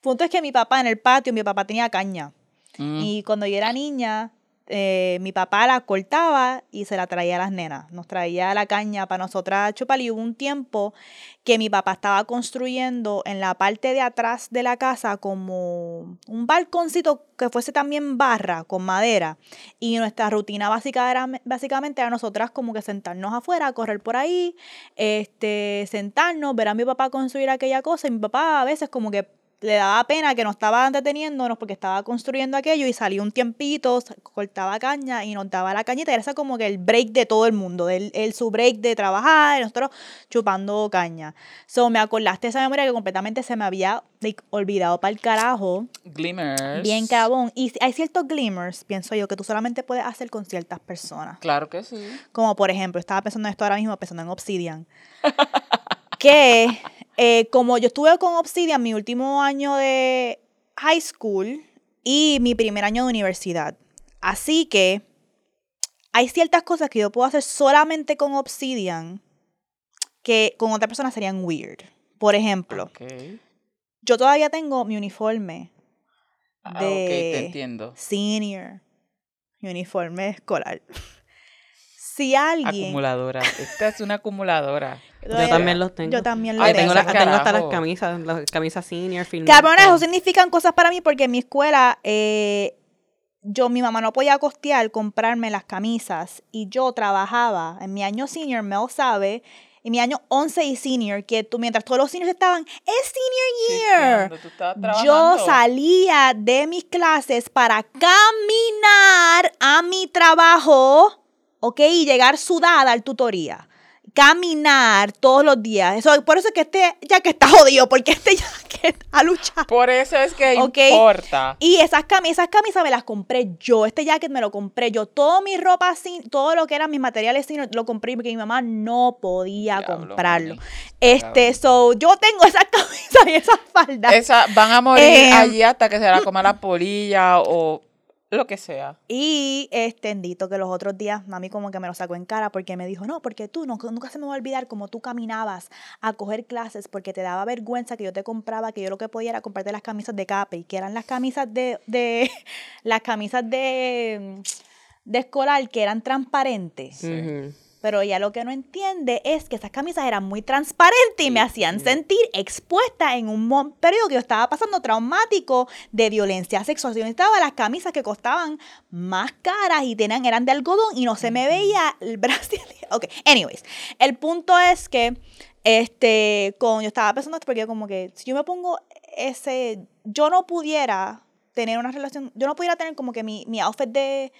punto es que mi papá en el patio, mi papá tenía caña. Mm. Y cuando yo era niña, eh, mi papá la cortaba y se la traía a las nenas. Nos traía la caña para nosotras chupar. Y hubo un tiempo que mi papá estaba construyendo en la parte de atrás de la casa como un balconcito que fuese también barra con madera. Y nuestra rutina básica era, básicamente era nosotras como que sentarnos afuera, correr por ahí, este, sentarnos, ver a mi papá construir aquella cosa. Y mi papá a veces como que le daba pena que no estaba entreteniéndonos porque estaba construyendo aquello y salió un tiempito, cortaba caña y nos daba la cañita. Era ese como que el break de todo el mundo, el, el su break de trabajar, y nosotros chupando caña. So, me acordaste esa memoria que completamente se me había olvidado para el carajo. Glimmers. Bien cabón. Y hay ciertos glimmers, pienso yo, que tú solamente puedes hacer con ciertas personas. Claro que sí. Como por ejemplo, estaba pensando en esto ahora mismo, pensando en Obsidian. [laughs] que eh, como yo estuve con Obsidian mi último año de high school y mi primer año de universidad. Así que hay ciertas cosas que yo puedo hacer solamente con Obsidian que con otra persona serían weird. Por ejemplo, yo todavía tengo mi uniforme Ah, ok, de te entiendo. senior, mi uniforme escolar. [laughs] Si alguien... Acumuladora. Esta es una acumuladora. Yo también los tengo. Yo también lo Ay, Yo tengo, tengo. hasta las camisas, las camisas senior, film. Cabrón, todo. eso significan cosas para mí porque en mi escuela eh, yo, mi mamá no podía costear comprarme las camisas y yo trabajaba en mi año senior, Mel sabe, en mi año 11 y senior, que tú, mientras todos los seniors estaban, es senior year. Tú Yo salía de mis clases para caminar a mi trabajo, ¿ok? Y llegar sudada al tutoría. Caminar todos los días. Eso, por eso es que este jacket está jodido, porque este [laughs] jacket ha luchado. Por eso es que Ok. importa. Y esas camisas, esas camisas me las compré yo. Este jacket me lo compré yo. Todo mi ropa, así, todo lo que eran mis materiales, sí, lo compré porque mi mamá no podía Diablo, comprarlo. mami. Este, so, yo tengo esas [laughs] camisas y esas faldas. Esa, van a morir Em, allí hasta que se la coma la polilla o lo que sea. Y extendito que los otros días mami como que me lo sacó en cara porque me dijo, no, porque tú no, nunca se me va a olvidar como tú caminabas a coger clases porque te daba vergüenza que yo te compraba, que yo lo que podía era comprarte las camisas de Capri, que eran las camisas de, de [laughs] las camisas de, de escolar que eran transparentes. Sí. Pero ella lo que no entiende es que esas camisas eran muy transparentes y me hacían sentir expuesta en un periodo que yo estaba pasando traumático de violencia sexual. Yo necesitaba las camisas que costaban más caras y tenían, eran de algodón y no se me veía el [laughs] brazo. Ok, anyways. El punto es que este, con, yo estaba pensando esto porque como que si yo me pongo ese, yo no pudiera tener una relación, yo no pudiera tener como que mi, mi outfit de,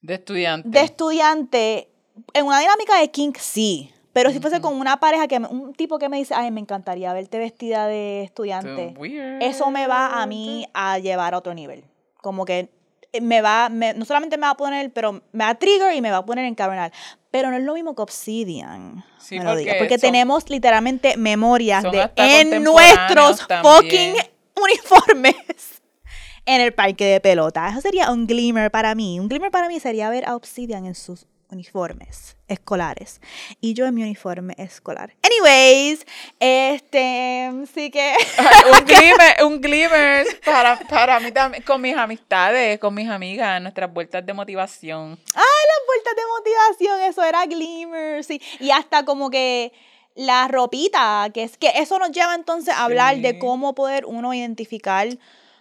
De estudiante. de estudiante, en una dinámica de kink sí, Pero si fuese con una pareja, que me- un tipo que me dice, ay, me encantaría verte vestida de estudiante, eso me va a mí a llevar a otro nivel. Como que eh, me va, me- no solamente me va a poner, pero me va a trigger y me va a poner en cabronal. Pero no es lo mismo que Obsidian. Sí, me lo diga, porque porque son- tenemos literalmente memorias de en nuestros también. fucking uniformes [laughs] en el parque de pelota. Eso sería un glimmer para mí. Un glimmer para mí sería ver a Obsidian en sus uniformes escolares y yo en mi uniforme escolar. Anyways, este, sí que [laughs] un [laughs] glimmer, un glimmer para, para mí también, con mis amistades, con mis amigas, nuestras vueltas de motivación. las vueltas de motivación, eso era glimmer, sí. Y hasta como que la ropita, que es que eso nos lleva entonces a hablar de cómo poder uno identificar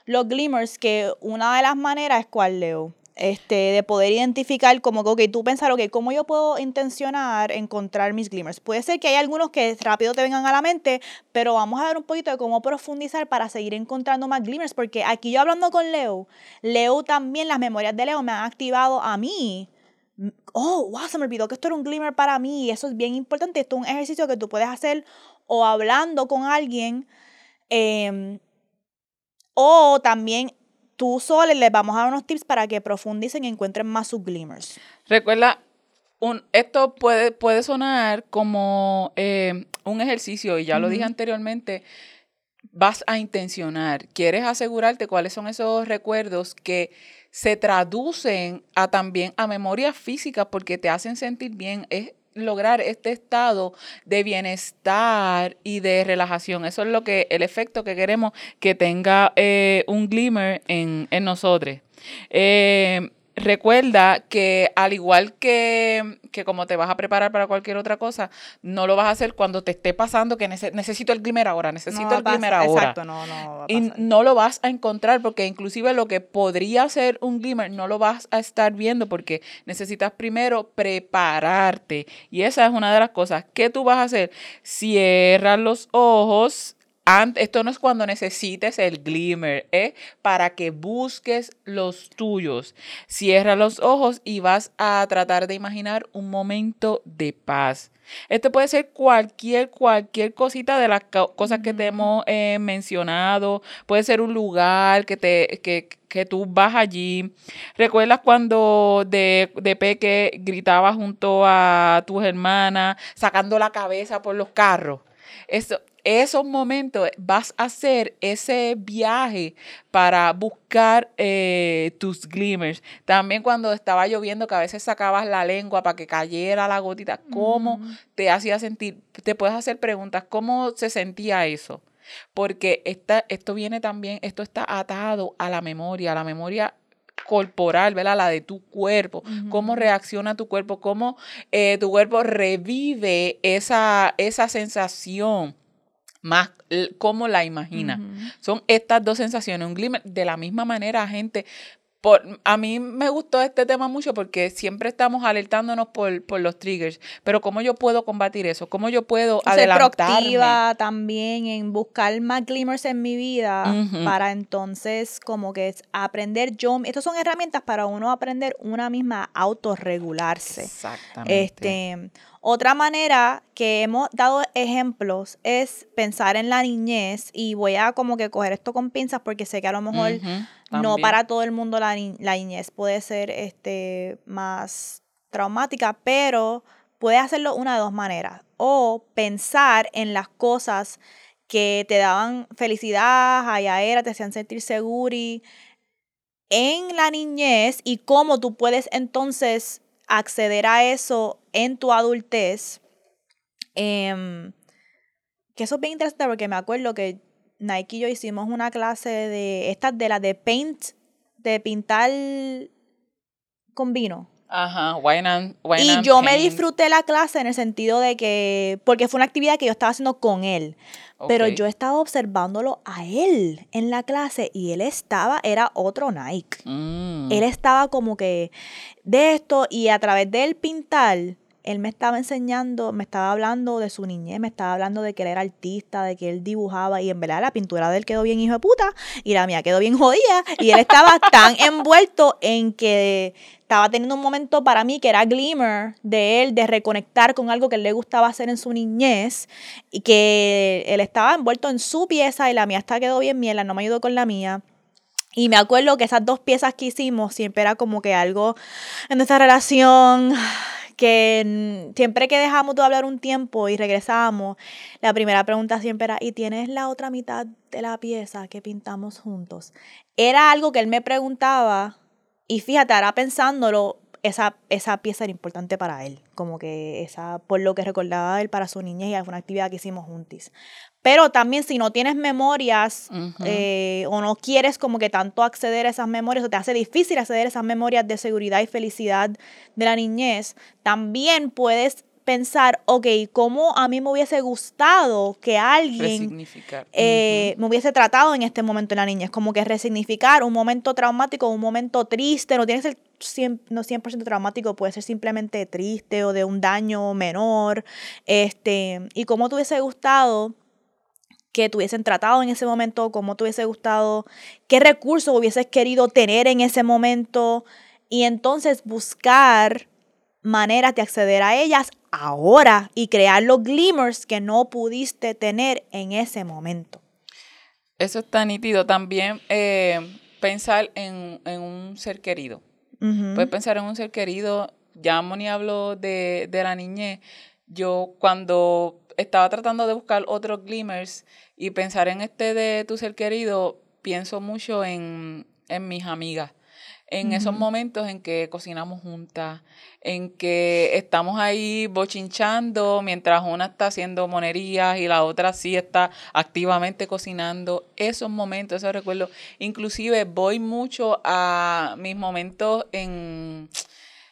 los glimmers, que una de las maneras es cuál, Leo. Este, de poder identificar como que, tú pensar, ok, ¿cómo yo puedo intencionar encontrar mis glimmers? Puede ser que hay algunos que rápido te vengan a la mente, pero vamos a ver un poquito de cómo profundizar para seguir encontrando más glimmers, porque aquí yo hablando con Leo, Leo también, las memorias de Leo me han activado a mí oh, wow, se me olvidó que esto era un glimmer para mí eso es bien importante. Esto es un ejercicio que tú puedes hacer o hablando con alguien em, o también tú solo les vamos a dar unos tips para que profundicen y encuentren más sus glimmers. Recuerda, un, esto puede, puede sonar como eh, un ejercicio, y ya lo dije anteriormente, vas a intencionar, quieres asegurarte cuáles son esos recuerdos que se traducen a también a memorias físicas porque te hacen sentir bien, es lograr este estado de bienestar y de relajación. Eso es lo que, el efecto que queremos que tenga eh, un glimmer en, en nosotros. Eh, recuerda que al igual que, que como te vas a preparar para cualquier otra cosa, no lo vas a hacer cuando te esté pasando que nece- necesito el glimmer ahora, necesito No el pasar- glimmer ahora. Exacto, no, no va a Y no lo vas a encontrar porque inclusive lo que podría ser un glimmer no lo vas a estar viendo porque necesitas primero prepararte. Y esa es una de las cosas que tú vas a hacer. Cierra los ojos. Esto no es cuando necesites el glimmer, es para que busques los tuyos. Cierra los ojos y vas a tratar de imaginar un momento de paz. Esto puede ser cualquier, cualquier cosita de las co- cosas que te hemos eh, mencionado. Puede ser un lugar que, te, que, que tú vas allí. ¿Recuerdas cuando de, de peque gritabas junto a tus hermanas, sacando la cabeza por los carros? Eso, esos momentos vas a hacer ese viaje para buscar eh, tus glimmers. También cuando estaba lloviendo, que a veces sacabas la lengua para que cayera la gotita, ¿cómo te hacía sentir? Te puedes hacer preguntas, ¿cómo se sentía eso? Porque esta, esto viene también, esto está atado a la memoria, a la memoria corporal, ¿verdad? La de tu cuerpo, cómo reacciona tu cuerpo, cómo eh, tu cuerpo revive esa, esa sensación más cómo la imagina. Son estas dos sensaciones, un glimmer. De la misma manera, gente, por, a mí me gustó este tema mucho porque siempre estamos alertándonos por, por los triggers, pero ¿cómo yo puedo combatir eso? ¿Cómo yo puedo ser adelantarme? proactiva también en buscar más glimmers en mi vida Ujú. para entonces como que es aprender yo estas son herramientas para uno aprender una misma a autorregularse Exactamente. este otra manera que hemos dado ejemplos es pensar en la niñez y voy a como que coger esto con pinzas porque sé que a lo mejor no para todo el mundo la, ni- la niñez puede ser este, más traumática, pero puede hacerlo una de dos maneras. O pensar en las cosas que te daban felicidad, era te hacían sentir seguri en la niñez y cómo tú puedes entonces acceder a eso en tu adultez. Em, que eso es bien interesante porque me acuerdo que Nike y yo hicimos una clase de estas de las de paint, de pintar con vino. Ajá, wine and, wine Y and yo me disfruté la clase en el sentido de que, porque fue una actividad que yo estaba haciendo con él, pero yo estaba observándolo a él en la clase y él estaba, era otro Nike. Mm. Él estaba como que de esto y a través del pintar, él me estaba enseñando, me estaba hablando de su niñez, me estaba hablando de que él era artista, de que él dibujaba y en verdad la pintura de él quedó bien hijo de puta y la mía quedó bien jodida y él estaba [laughs] tan envuelto en que estaba teniendo un momento para mí que era glimmer de él, de reconectar con algo que él le gustaba hacer en su niñez y que él estaba envuelto en su pieza y la mía hasta quedó bien miela, no me ayudó con la mía. Y me acuerdo que esas dos piezas que hicimos siempre era como que algo en nuestra relación que siempre que dejamos de hablar un tiempo y regresamos, la primera pregunta siempre era, ¿y tienes la otra mitad de la pieza que pintamos juntos? Era algo que él me preguntaba y fíjate, ahora pensándolo, esa, esa pieza era importante para él, como que esa, por lo que recordaba él para su niñez y fue una actividad que hicimos juntos. Pero también si no tienes memorias eh, o no quieres como que tanto acceder a esas memorias o te hace difícil acceder a esas memorias de seguridad y felicidad de la niñez, también puedes pensar, ok, ¿cómo a mí me hubiese gustado que alguien eh, me hubiese tratado en este momento en la niñez? Como que resignificar un momento traumático, un momento triste, no tiene que ser 100%, no 100 traumático, puede ser simplemente triste o de un daño menor, este, y cómo te hubiese gustado que te hubiesen tratado en ese momento, cómo te hubiese gustado, qué recursos hubieses querido tener en ese momento y entonces buscar maneras de acceder a ellas ahora y crear los glimmers que no pudiste tener en ese momento. Eso está nítido. También eh, pensar en, un ser querido. Puedes pensar en un ser querido. Ya Moni habló de, de la niñez. Yo cuando estaba tratando de buscar otros glimmers y pensar en este de tu ser querido, pienso mucho en, mis amigas en esos momentos en que cocinamos juntas, en que estamos ahí bochinchando mientras una está haciendo monerías y la otra sí está activamente cocinando. Esos momentos, esos recuerdos. Inclusive voy mucho a mis momentos en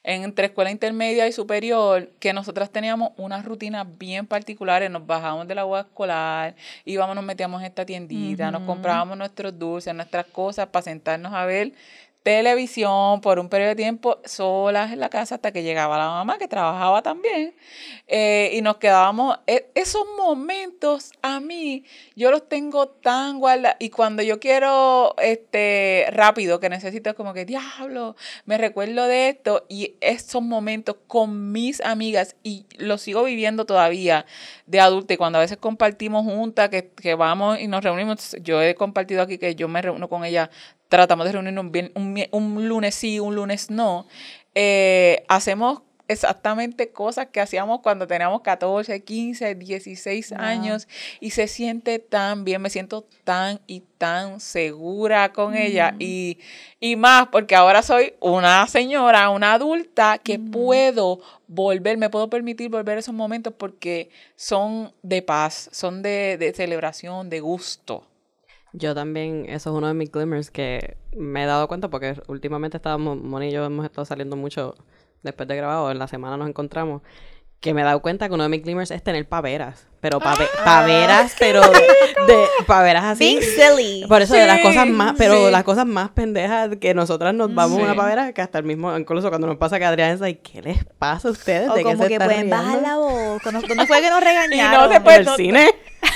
entre escuela intermedia y superior, que nosotras teníamos unas rutinas bien particulares, nos bajábamos de la agua escolar, íbamos, nos metíamos en esta tiendita, nos comprábamos nuestros dulces, nuestras cosas para sentarnos a ver televisión por un periodo de tiempo solas en la casa hasta que llegaba la mamá que trabajaba también eh, y nos quedábamos e, esos momentos a mí yo los tengo tan guardados y cuando yo quiero este rápido que necesito es como que diablo me recuerdo de esto y esos momentos con mis amigas y los sigo viviendo todavía de adulta y cuando a veces compartimos juntas que, que vamos y nos reunimos yo he compartido aquí que yo me reúno con ella tratamos de reunirnos bien, un, lunes sí, un lunes no, eh, hacemos exactamente cosas que hacíamos cuando teníamos 14, 15, 16 años y se siente tan bien, me siento tan y tan segura con ella y, más porque ahora soy una señora, una adulta que puedo volver, me puedo permitir volver a esos momentos porque son de paz, son de, de celebración, de gusto. Yo también, eso es uno de mis glimmers que me he dado cuenta porque últimamente estábamos, Moni y yo hemos estado saliendo mucho después de grabado, en la semana nos encontramos, que me he dado cuenta que uno de mis glimmers es tener paveras, pero paveras, pero de paveras así. Being silly. Por eso de las cosas más, pero las cosas más pendejas que nosotras nos vamos a una pavera, que hasta el mismo, incluso cuando nos pasa que Adrián es like, ¿qué les pasa a ustedes? O ¿De como que se pueden bajar la voz. ¿Dónde fue que nos regañaron? [laughs] Y no ¿En el cine? [laughs]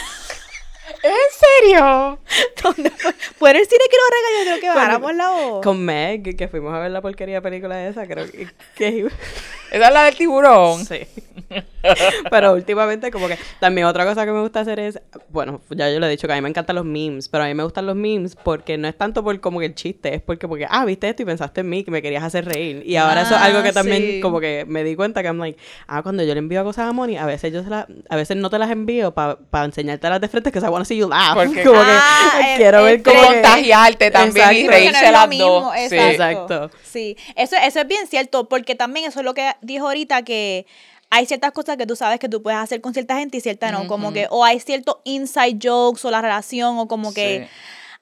¿En serio? ¿Dónde fue? ¿Fue en el cine que nos regañó? Creo que bajamos la voz. Con Meg, que fuimos a ver la porquería película esa, creo que... que [laughs] ¿Esa es la del tiburón? Sí. [laughs] pero últimamente como que también otra cosa que me gusta hacer es, bueno, ya yo le he dicho que a mí me encantan los memes, pero a mí me gustan los memes porque no es tanto por como que el chiste, es porque, porque ah, viste esto y pensaste en mí, que me querías hacer reír. Y ahora eso es algo que ah, también como que me di cuenta que I'm like, ah, cuando yo le envío cosas a Moni, a veces yo se la, a veces no te las envío para pa enseñarte las de frente que se want to see you laugh. Porque como ah, que quiero ver cómo contagiarte también y reírse las dos. Sí. Exacto. Sí, eso, eso es bien cierto, porque también eso es lo que dijo ahorita que hay ciertas cosas que tú sabes que tú puedes hacer con cierta gente y ciertas no, como que o hay ciertos inside jokes o la relación o como que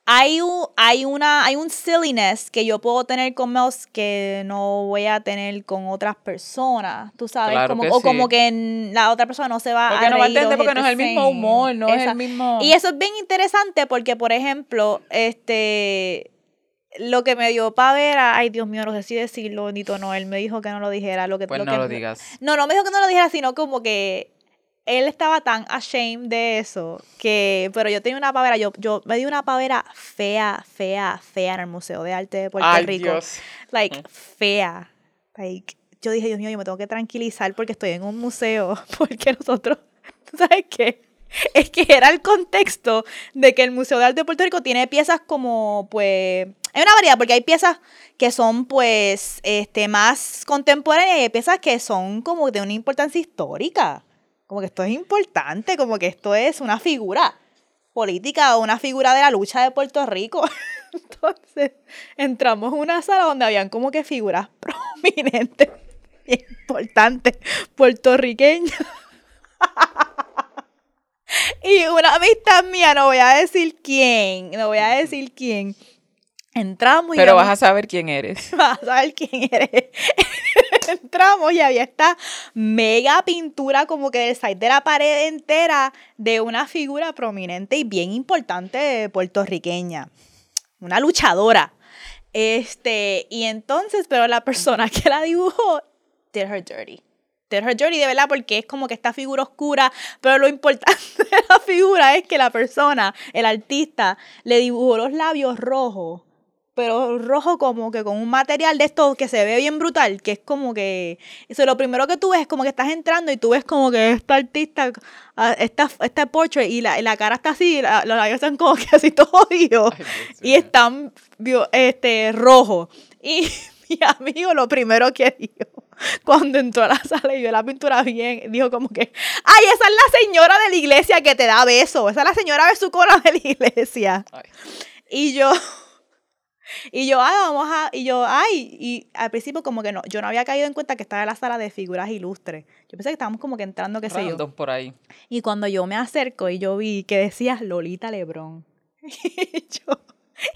hay un, hay una hay un silliness que yo puedo tener con Mouse que no voy a tener con otras personas, tú sabes, como, o como que la otra persona no se va porque a no va a entender porque no es el mismo humor, no es el mismo Y eso es bien interesante porque por ejemplo, este lo que me dio pavera, ay Dios mío, no sé si decirlo, Nito no, él me dijo que no lo dijera. Lo que, Pues lo no que- lo digas. No, no me dijo que no lo dijera, sino como que él estaba tan ashamed de eso que, pero yo tenía una pavera, yo, yo me di una pavera fea, fea, fea en el Museo de Arte de Puerto Ay, Rico. Dios. Like, fea. Like, yo dije, Dios mío, yo me tengo que tranquilizar porque estoy en un museo, [laughs] porque nosotros, ¿tú [laughs] ¿sabes qué? Es que era el contexto de que el Museo de Arte de Puerto Rico tiene piezas como, pues, hay una variedad, porque hay piezas que son, pues, este, más contemporáneas y hay piezas que son como de una importancia histórica. Como que esto es importante, como que esto es una figura política o una figura de la lucha de Puerto Rico. [laughs] Entonces, entramos en una sala donde habían como que figuras [laughs] prominentes, importantes, puertorriqueñas. [laughs] y una amistad mía, no voy a decir quién, no voy a decir quién. Entramos y Pero vas a saber quién eres. vas a saber quién eres. Entramos y había esta mega pintura como que del side de la pared entera de una figura prominente y bien importante puertorriqueña. Una luchadora. Este, y entonces, pero la persona que la dibujó did her dirty. Did her dirty de verdad porque es como que esta figura oscura, pero lo importante de la figura es que la persona, el artista, le dibujó los labios rojos pero rojo como que con un material de esto que se ve bien brutal, que es como que, eso lo primero que tú ves es como que estás entrando y tú ves como que esta artista, ah, esta, este portrait y la, la cara está así, la- los labios están como que así [laughs] todos y están este, rojos. Y [laughs] mi amigo lo primero que dijo cuando entró a la sala y vio la pintura bien, dijo como que, ay, esa es la señora de la iglesia que te da beso, esa es la señora besucona de la iglesia. Ay. Y yo, [laughs] y yo, ay, vamos a, y yo, ay, y al principio como que no, yo no había caído en cuenta que estaba en la sala de figuras ilustres. Yo pensé que estábamos como que entrando, qué sé yo. Por ahí. Y cuando yo me acerco y yo vi que decía Lolita Lebrón. [laughs] Y yo,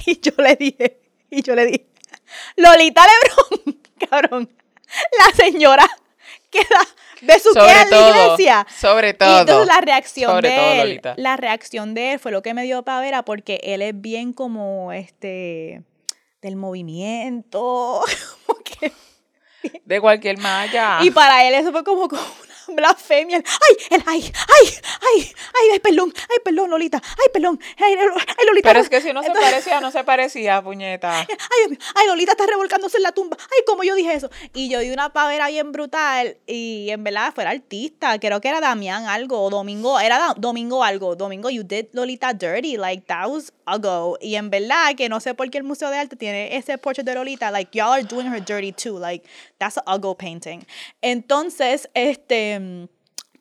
y yo le dije, y yo le dije, Lolita Lebrón, [laughs] cabrón, la señora que da besuquea Sobre en la todo. iglesia. Sobre Y todo. entonces la reacción Sobre de todo, él, Lolita. la reacción de él fue lo que me dio pavera porque él es bien como este del movimiento, [laughs] como que De cualquier malla. y para él eso fue como, blasfemia. Ay, el ay, ay, ay, ay, ay, perdón, ay, perdón, Lolita, ay, perdón, ay, ay, Lolita. Pero es que si no se parecía, no se parecía, puñeta. [laughs] Ay, ay, Lolita está revolcándose en la tumba. Ay, como yo dije eso. Y yo di una pavera bien brutal. Y en verdad fuera artista. Creo que era Damián algo. O Domingo. Era Domingo algo. Domingo, you did Lolita dirty. Like, that was ago. Y en verdad que no sé por qué el Museo de Arte tiene ese portrait de Lolita. Like, y'all are doing her dirty too. Like, that's a Ugo painting. Entonces, este.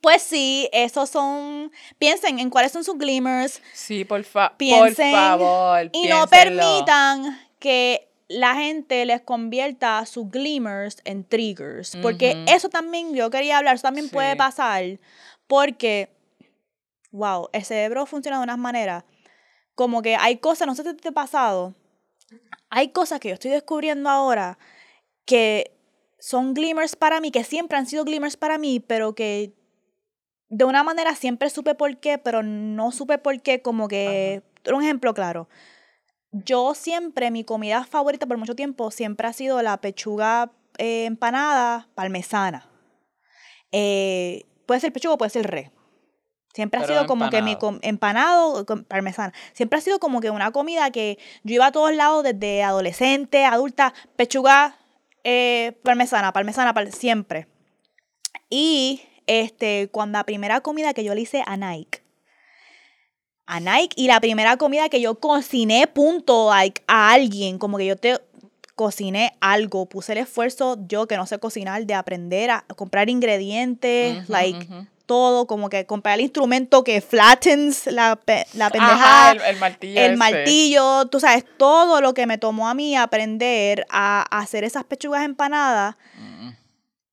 Pues sí, esos son. Piensen en cuáles son sus glimmers Sí, por, fa por piensen favor. y no permitan que la gente les convierta sus glimmers en triggers. Porque eso también, yo quería hablar, eso también puede Sí. pasar. Porque, wow, el cerebro funciona de unas maneras. Como que hay cosas, no sé si te ha pasado, hay cosas que yo estoy descubriendo ahora que son glimmers para mí, que siempre han sido glimmers para mí, pero que de una manera siempre supe por qué, pero no supe por qué, como que, un ejemplo claro. Yo siempre, mi comida favorita por mucho tiempo siempre ha sido la pechuga eh, empanada parmesana. Eh, puede ser pechuga o puede ser re. Siempre ha sido como que mi empanado. com- empanado con parmesana. Siempre ha sido como que una comida que yo iba a todos lados desde adolescente, adulta, pechuga eh, parmesana, parmesana, par- siempre. Y este, cuando la primera comida que yo le hice a Nike, a Nike, y la primera comida que yo cociné, punto, like, a alguien, como que yo te cociné algo, puse el esfuerzo, yo que no sé cocinar, de aprender a comprar ingredientes, like. Todo, como que comprar el instrumento que flattens la, pe- la pendejada Ajá, el, el martillo. el ese. martillo, tú sabes, todo lo que me tomó a mí aprender a hacer esas pechugas empanadas, Mm.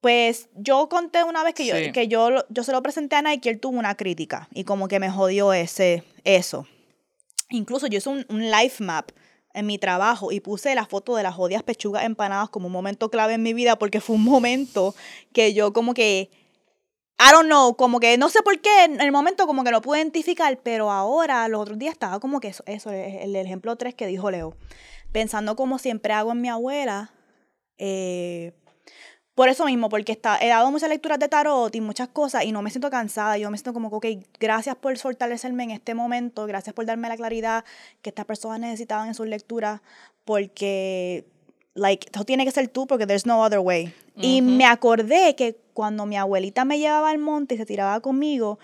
pues yo conté una vez que yo, que yo, yo se lo presenté a Nike y él tuvo una crítica y como que me jodió ese, eso. Incluso yo hice un, un life map en mi trabajo y puse la foto de las jodidas pechugas empanadas como un momento clave en mi vida porque fue un momento que yo como que I don't know, como que no sé por qué, en el momento como que lo pude identificar, pero ahora, los otros días estaba como que eso, eso es el ejemplo 3 que dijo Leo. pensando como siempre hago en mi abuela, eh, por eso mismo, porque está, he dado muchas lecturas de tarot y muchas cosas y no me siento cansada. Yo me siento como que, ok, gracias por fortalecerme en este momento, gracias por darme la claridad que estas personas necesitaban en sus lecturas, porque, like, esto tiene que ser tú porque there's no other way. Y me acordé que cuando mi abuelita me llevaba al monte y se tiraba conmigo,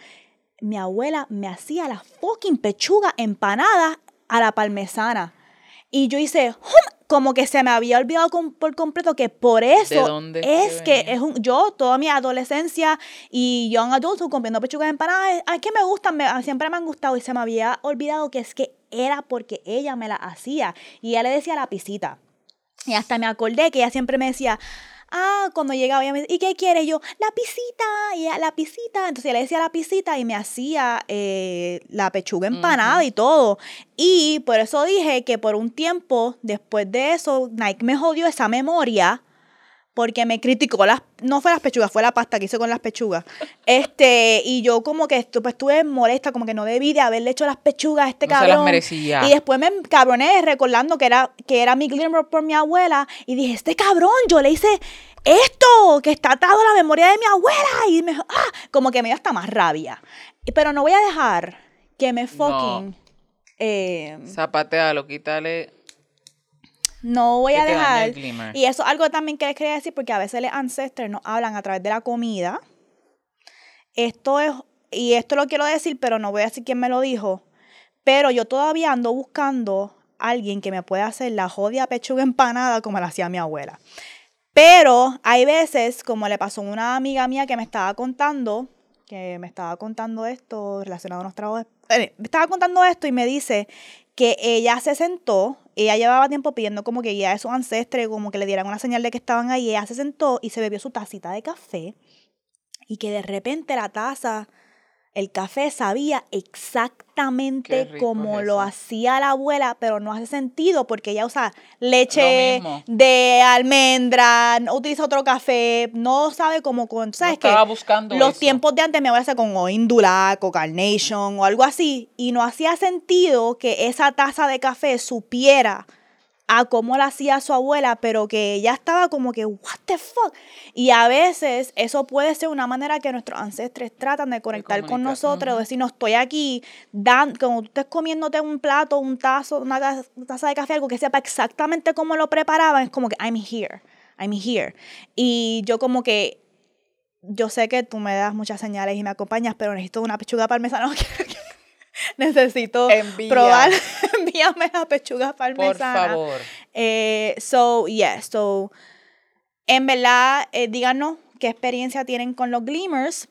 mi abuela me hacía la fucking pechuga empanada a la parmesana. Y yo hice, "Hum", como que se me había olvidado por completo que por eso es que que venía? es un, yo toda mi adolescencia y young adulthood comiendo pechugas empanadas, es que me gustan, me- siempre me han gustado y se me había olvidado que es que era porque ella me la hacía y ella le decía la pisita. Y hasta me acordé que ella siempre me decía, ah, cuando llegaba ella me decía, ¿y qué quiere? Y yo, la pisita, y ella, la pisita. Entonces ella le decía la pisita y me hacía eh, la pechuga empanada y todo. Y por eso dije que por un tiempo, después de eso, Nike me jodió esa memoria porque me criticó las no fue las pechugas, fue la pasta que hice con las pechugas. Este, y yo como que estu- pues, estuve molesta, como que no debí de haberle hecho las pechugas a este No se cabrón. las merecía. Y después me cabroné recordando que era que era mi glimmer por mi abuela y dije, "Este cabrón, yo le hice esto, que está atado a la memoria de mi abuela." Y me ah, como que me dio hasta más rabia. Pero no voy a dejar que me fucking eh, Zapatealo, quítale. No voy a dejar. Y eso es algo también que les quería decir porque a veces los ancestors nos hablan a través de la comida. Esto es, y esto lo quiero decir, pero no voy a decir quién me lo dijo. Pero yo todavía ando buscando a alguien que me pueda hacer la jodida pechuga empanada como la hacía mi abuela. Pero hay veces, como le pasó a una amiga mía que me estaba contando, que me estaba contando esto relacionado a unos trabajos. eh, Me estaba contando esto y me dice que ella se sentó, ella llevaba tiempo pidiendo como que guía a sus ancestres, como que le dieran una señal de que estaban ahí, ella se sentó y se bebió su tacita de café y que de repente la taza, el café sabía exactamente como es lo hacía la abuela, pero no hace sentido porque ella usa leche de almendra, no utiliza otro café, no sabe cómo con, estaba buscando Los eso. tiempos de antes me voy a hacer con o Indulac o Carnation o algo así. Y no hacía sentido que esa taza de café supiera a cómo la hacía su abuela, pero que ella estaba como que, what the fuck. Y a veces eso puede ser una manera que nuestros ancestres tratan de conectar con nosotros, o decir, no estoy aquí, dan, como tú estés comiéndote un plato, un tazo, una ta- taza de café, algo que sepa exactamente cómo lo preparaban, es como que, I'm here, I'm here. Y yo como que yo sé que tú me das muchas señales y me acompañas, pero necesito una pechuga parmesana. [laughs] [laughs] necesito Envía. probar. [laughs] Envíame la pechuga Por parmesana. favor. Eh, so, yes, so, en verdad, eh, díganos qué experiencia tienen con los Glimmers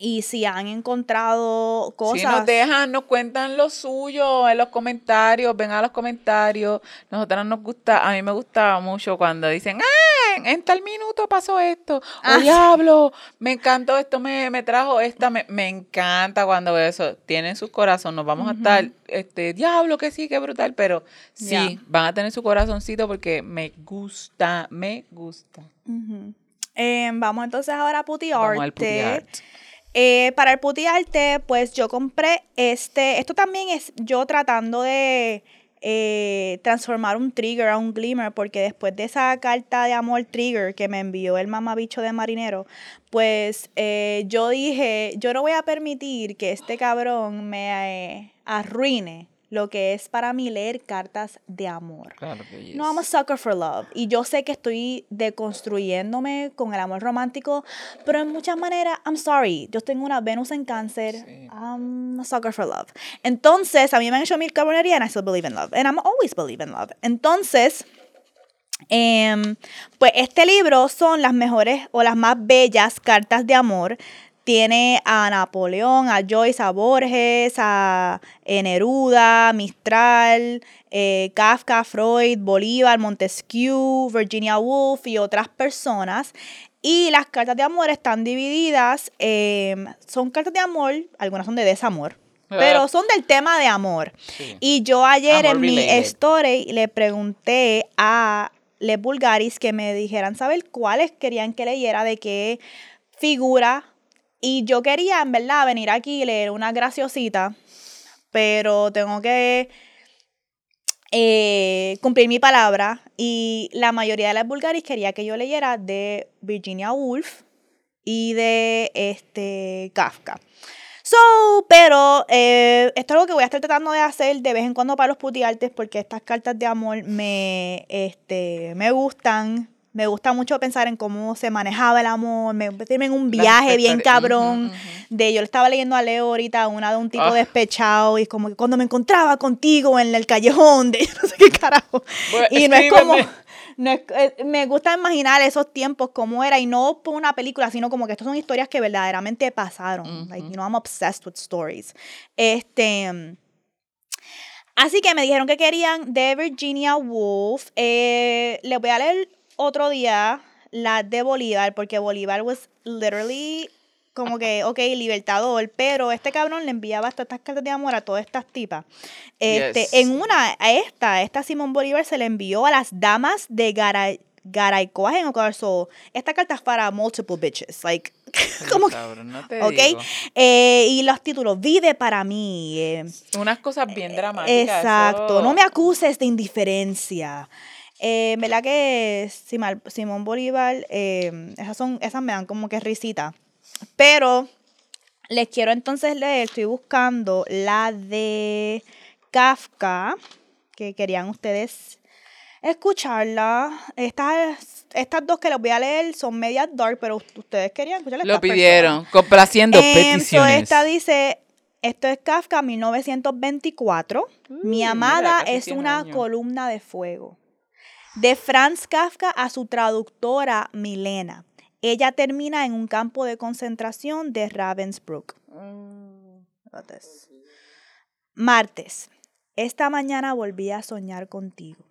y si han encontrado cosas. Si nos dejan, nos cuentan lo suyo en los comentarios, ven a los comentarios. Nosotras nos gusta, a mí me gustaba mucho cuando dicen, ¡ah! En tal minuto pasó esto. ¡Oh, Ah. [laughs] diablo! Me encantó esto, me, me trajo esta. Me, me encanta cuando veo eso. Tienen su corazón, nos vamos a estar, este, diablo, que sí, que brutal. Pero sí, Ya. van a tener su corazoncito porque me gusta, me gusta. Ujú. Eh, vamos entonces ahora a Puti Vamos al. Eh, para el Puti Arte, pues yo compré este. Esto también es yo tratando de eh, transformar un trigger a un glimmer, porque después de esa carta de amor trigger que me envió el mamabicho de marinero, pues eh, yo dije: Yo no voy a permitir que este cabrón me eh, arruine lo que es para mí leer cartas de amor. Claro que yes. No, I'm a sucker for love. Y yo sé que estoy deconstruyéndome con el amor romántico, pero en muchas maneras, I'm sorry. Yo tengo una Venus en cáncer. Sí. I'm a sucker for love. Entonces, a mí me han hecho mil cabronerías and I still believe in love. And I'm always believe in love. Entonces, em, pues este libro son las mejores o las más bellas cartas de amor. Tiene a Napoleón, a Joyce, a Borges, a eh, Neruda, Mistral, eh, Kafka, Freud, Bolívar, Montesquieu, Virginia Woolf y otras personas. Y las cartas de amor están divididas, em, son cartas de amor, algunas son de desamor, pero Ah. son del tema de amor. Sí. Y yo ayer Amor en mi story le pregunté a Les Bulgaris que me dijeran saber cuáles querían que leyera, de qué figura. Y yo quería, en verdad, venir aquí y leer una graciosita, pero tengo que eh, cumplir mi palabra y la mayoría de las Bulgaris quería que yo leyera de Virginia Woolf y de este Kafka. So, pero eh, esto es algo que voy a estar tratando de hacer de vez en cuando para los putiartes porque estas cartas de amor me, este, me gustan. Me gusta mucho pensar en cómo se manejaba el amor, me meterme en un viaje bien cabrón. Ujú. De yo le estaba leyendo a Leo ahorita una de un tipo Ah. despechado y es como que cuando me encontraba contigo en el callejón de [laughs] no sé qué carajo. Bueno, y no es como no es- eh, me gusta imaginar esos tiempos como era y no por una película, sino como que estas son historias que verdaderamente pasaron. Like, you know, I'm obsessed with stories. Este Así que me dijeron que querían de Virginia Woolf. Eh, les voy a leer otro día la de Bolívar, porque Bolívar was literally como que, ok, libertador, pero este cabrón le enviaba hasta estas cartas de amor a todas estas tipas. Este, Yes. En una, a esta, a esta Simón Bolívar se le envió a las damas de Garay, Garaycoa en Ocarso. Esta carta es para multiple bitches, like, [laughs] como que, Cabrón, no te ok. digo. Eh, y los títulos, vive para mí, eh, Unas cosas bien dramáticas. Exacto, eso- no me acuses de indiferencia. Eh, ¿Verdad que Simar- Simón Bolívar, eh, esas, son, esas me dan como que risita? Pero les quiero entonces leer, estoy buscando la de Kafka, que querían ustedes escucharla. Estas, estas dos que les voy a leer son medias dark, pero ustedes querían escucharla. Lo pidieron, complaciendo Em, so peticiones. esta dice, esto es Kafka 1924. Mi amada mira, es 100 una años. columna de fuego. De Franz Kafka a su traductora Milena. Ella termina en un campo de concentración de Ravensbrück. Mm. Martes. Esta mañana volví a soñar contigo.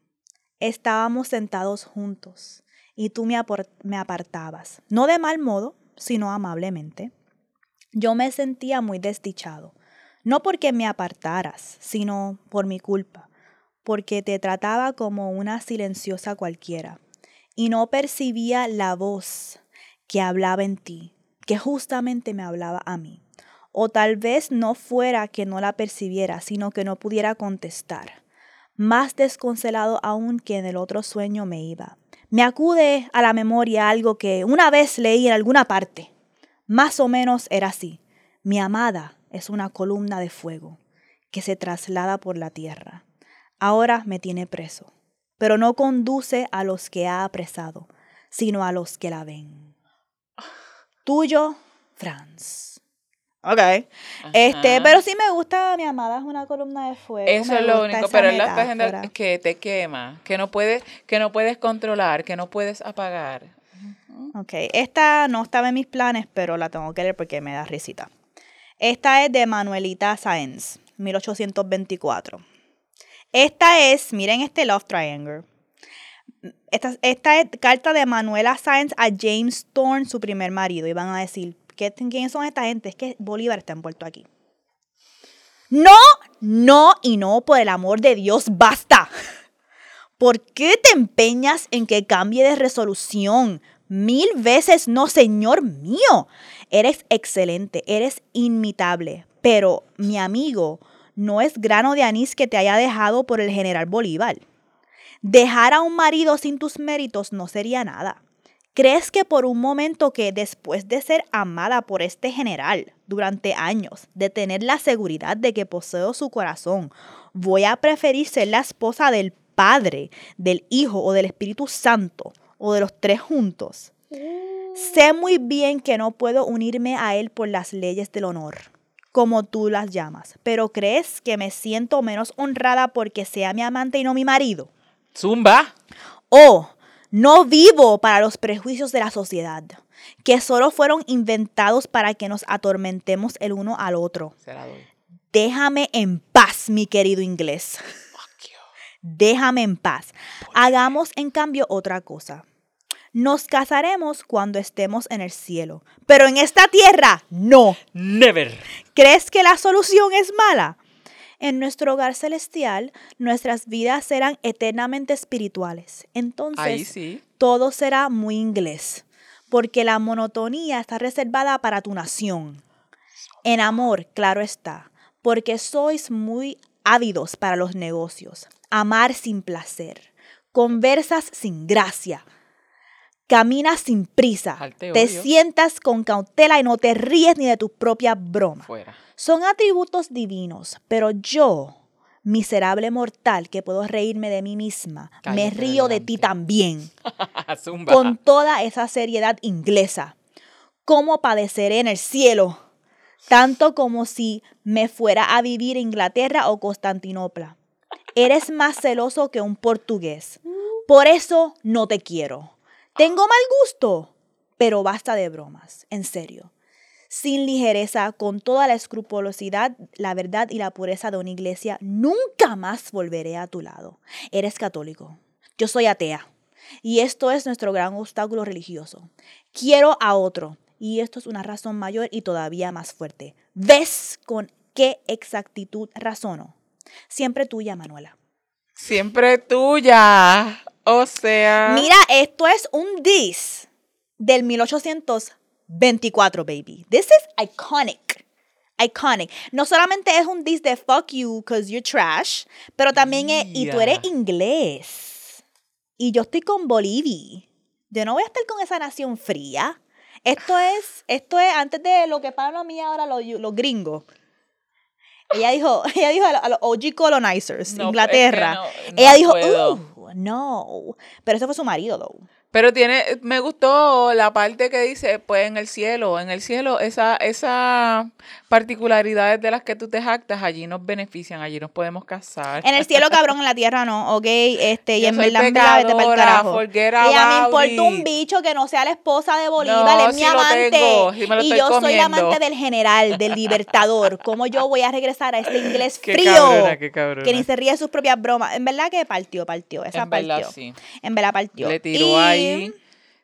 Estábamos sentados juntos y tú me, me apartabas, no de mal modo, sino amablemente. Yo me sentía muy desdichado, no porque me apartaras, sino por mi culpa, porque te trataba como una silenciosa cualquiera y no percibía la voz que hablaba en ti, que justamente me hablaba a mí. O tal vez no fuera que no la percibiera, sino que no pudiera contestar. Más desconsolado aún que en el otro sueño me iba. Me acude a la memoria algo que una vez leí en alguna parte. Más o menos era así. Mi amada es una columna de fuego que se traslada por la tierra. Ahora me tiene preso, pero no conduce a los que ha apresado, sino a los que la ven. [sighs] Tuyo, Franz. Ok. Este, pero sí me gusta, mi amada es una columna de fuego. Eso me es lo único, pero él la metáfora. que te quema, que no puedes, que no puedes controlar, que no puedes apagar. Ok, esta no estaba en mis planes, pero la tengo que leer porque me da risita. Esta es de Manuelita Sáenz, 1824. Esta es, miren este Love Triangle. Esta, esta es carta de Manuela Sáenz a James Thorne, su primer marido. Y van a decir, ¿qué, ¿quiénes son esta gente? Es que Bolívar está envuelto aquí. No, no y no, por el amor de Dios, basta. ¿Por qué te empeñas en que cambie de resolución? Mil veces no, señor mío. Eres excelente, eres inmitable. Pero, mi amigo, no es grano de anís que te haya dejado por el general Bolívar. Dejar a un marido sin tus méritos no sería nada. ¿Crees que por un momento que después de ser amada por este general durante años, de tener la seguridad de que poseo su corazón, voy a preferir ser la esposa del Padre, del Hijo o del Espíritu Santo, o de los tres juntos? Sé muy bien que no puedo unirme a él por las leyes del honor, como tú las llamas, pero ¿crees que me siento menos honrada porque sea mi amante y no mi marido? Zumba. O no vivo para los prejuicios de la sociedad, que solo fueron inventados para que nos atormentemos el uno al otro. Se la doy. Déjame en paz, mi querido inglés. Fuck you. Déjame en paz. Hagamos en cambio otra cosa. Nos casaremos cuando estemos en el cielo, pero en esta tierra no. Never. ¿Crees que la solución es mala? En nuestro hogar celestial, nuestras vidas serán eternamente espirituales. Entonces, Ahí sí. todo será muy inglés, porque la monotonía está reservada para tu nación. En amor, claro está, porque sois muy ávidos para los negocios. amar sin placer, conversas sin gracia, caminas sin prisa, te sientas con cautela y no te ríes ni de tus propias bromas. Fuera. Son atributos divinos, pero yo, miserable mortal que puedo reírme de mí misma, me río de ti también, [laughs] con toda esa seriedad inglesa. ¿Cómo padeceré en el cielo? Tanto como si me fuera a vivir a Inglaterra o Constantinopla. Eres más celoso que un portugués. Por eso no te quiero. Tengo mal gusto, pero basta de bromas, en serio. Sin ligereza, con toda la escrupulosidad, la verdad y la pureza de una iglesia, nunca más volveré a tu lado. Eres católico. Yo soy atea. Y esto es nuestro gran obstáculo religioso. Quiero a otro. Y esto es una razón mayor y todavía más fuerte. ¿Ves con qué exactitud razono? Siempre tuya, Manuela. Siempre tuya. O sea. Mira, esto es un dis del 1824, baby. This is iconic. Iconic. No solamente es un dis de fuck you because you're trash, pero también es, y tú eres inglés. Y yo estoy con Bolivia. Yo no voy a estar con esa nación fría. Esto es, esto es antes de lo que pagan a mí ahora los, los gringos. Ella dijo, [laughs] ella dijo a los, OG colonizers, No, Inglaterra. es que no- no ella dijo. "Ooh, no. Pero ese fue su marido, though. Pero tiene, me gustó la parte que dice, pues en el cielo, en el cielo, esa, esa particularidades de las que tú te jactas, allí nos benefician, allí nos podemos casar. En el cielo, cabrón, en la tierra no, ¿ok? Este, y Yo en soy verdad, vete pa'l pecadora, carajo. Ella me importa un bicho que no sea la esposa de Bolívar, No, es mi amante. tengo, y yo soy la amante del general, del libertador. ¿Cómo yo voy a regresar a este inglés Qué frío? cabrona, qué cabrona. Que ni se ríe de sus propias bromas. En verdad que partió, partió. Esa En partió. verdad, sí. En verdad partió. Le tiró Y- ahí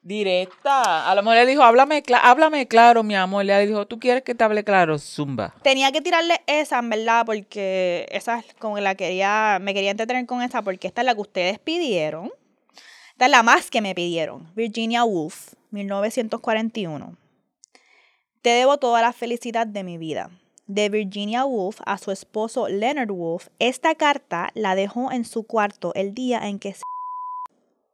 directa. A lo mejor le dijo, háblame, háblame claro, mi amor. Le dijo, ¿tú quieres que te hable claro? Zumba. Tenía que tirarle esa, en verdad, porque esa es como la quería, me quería entretener con esa, porque esta es la que ustedes pidieron. Esta es la más que me pidieron. Virginia Woolf, 1941. Te debo toda la felicidad de mi vida. De Virginia Woolf a su esposo Leonard Woolf, esta carta la dejó en su cuarto el día en que se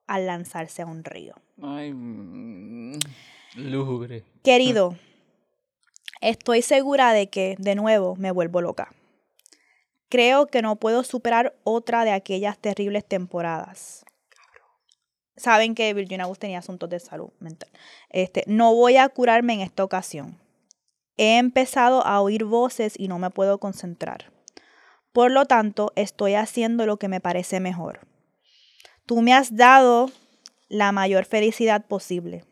al lanzarse a un río. Ay, mm, lúgubre. Querido, estoy segura de que, de nuevo, me vuelvo loca. Creo que no puedo superar otra de aquellas terribles temporadas. Saben que Virginia Woolf tenía asuntos de salud mental. Este, no voy a curarme en esta ocasión. He empezado a oír voces y no me puedo concentrar. Por lo tanto, estoy haciendo lo que me parece mejor. Tú me has dado la mayor felicidad posible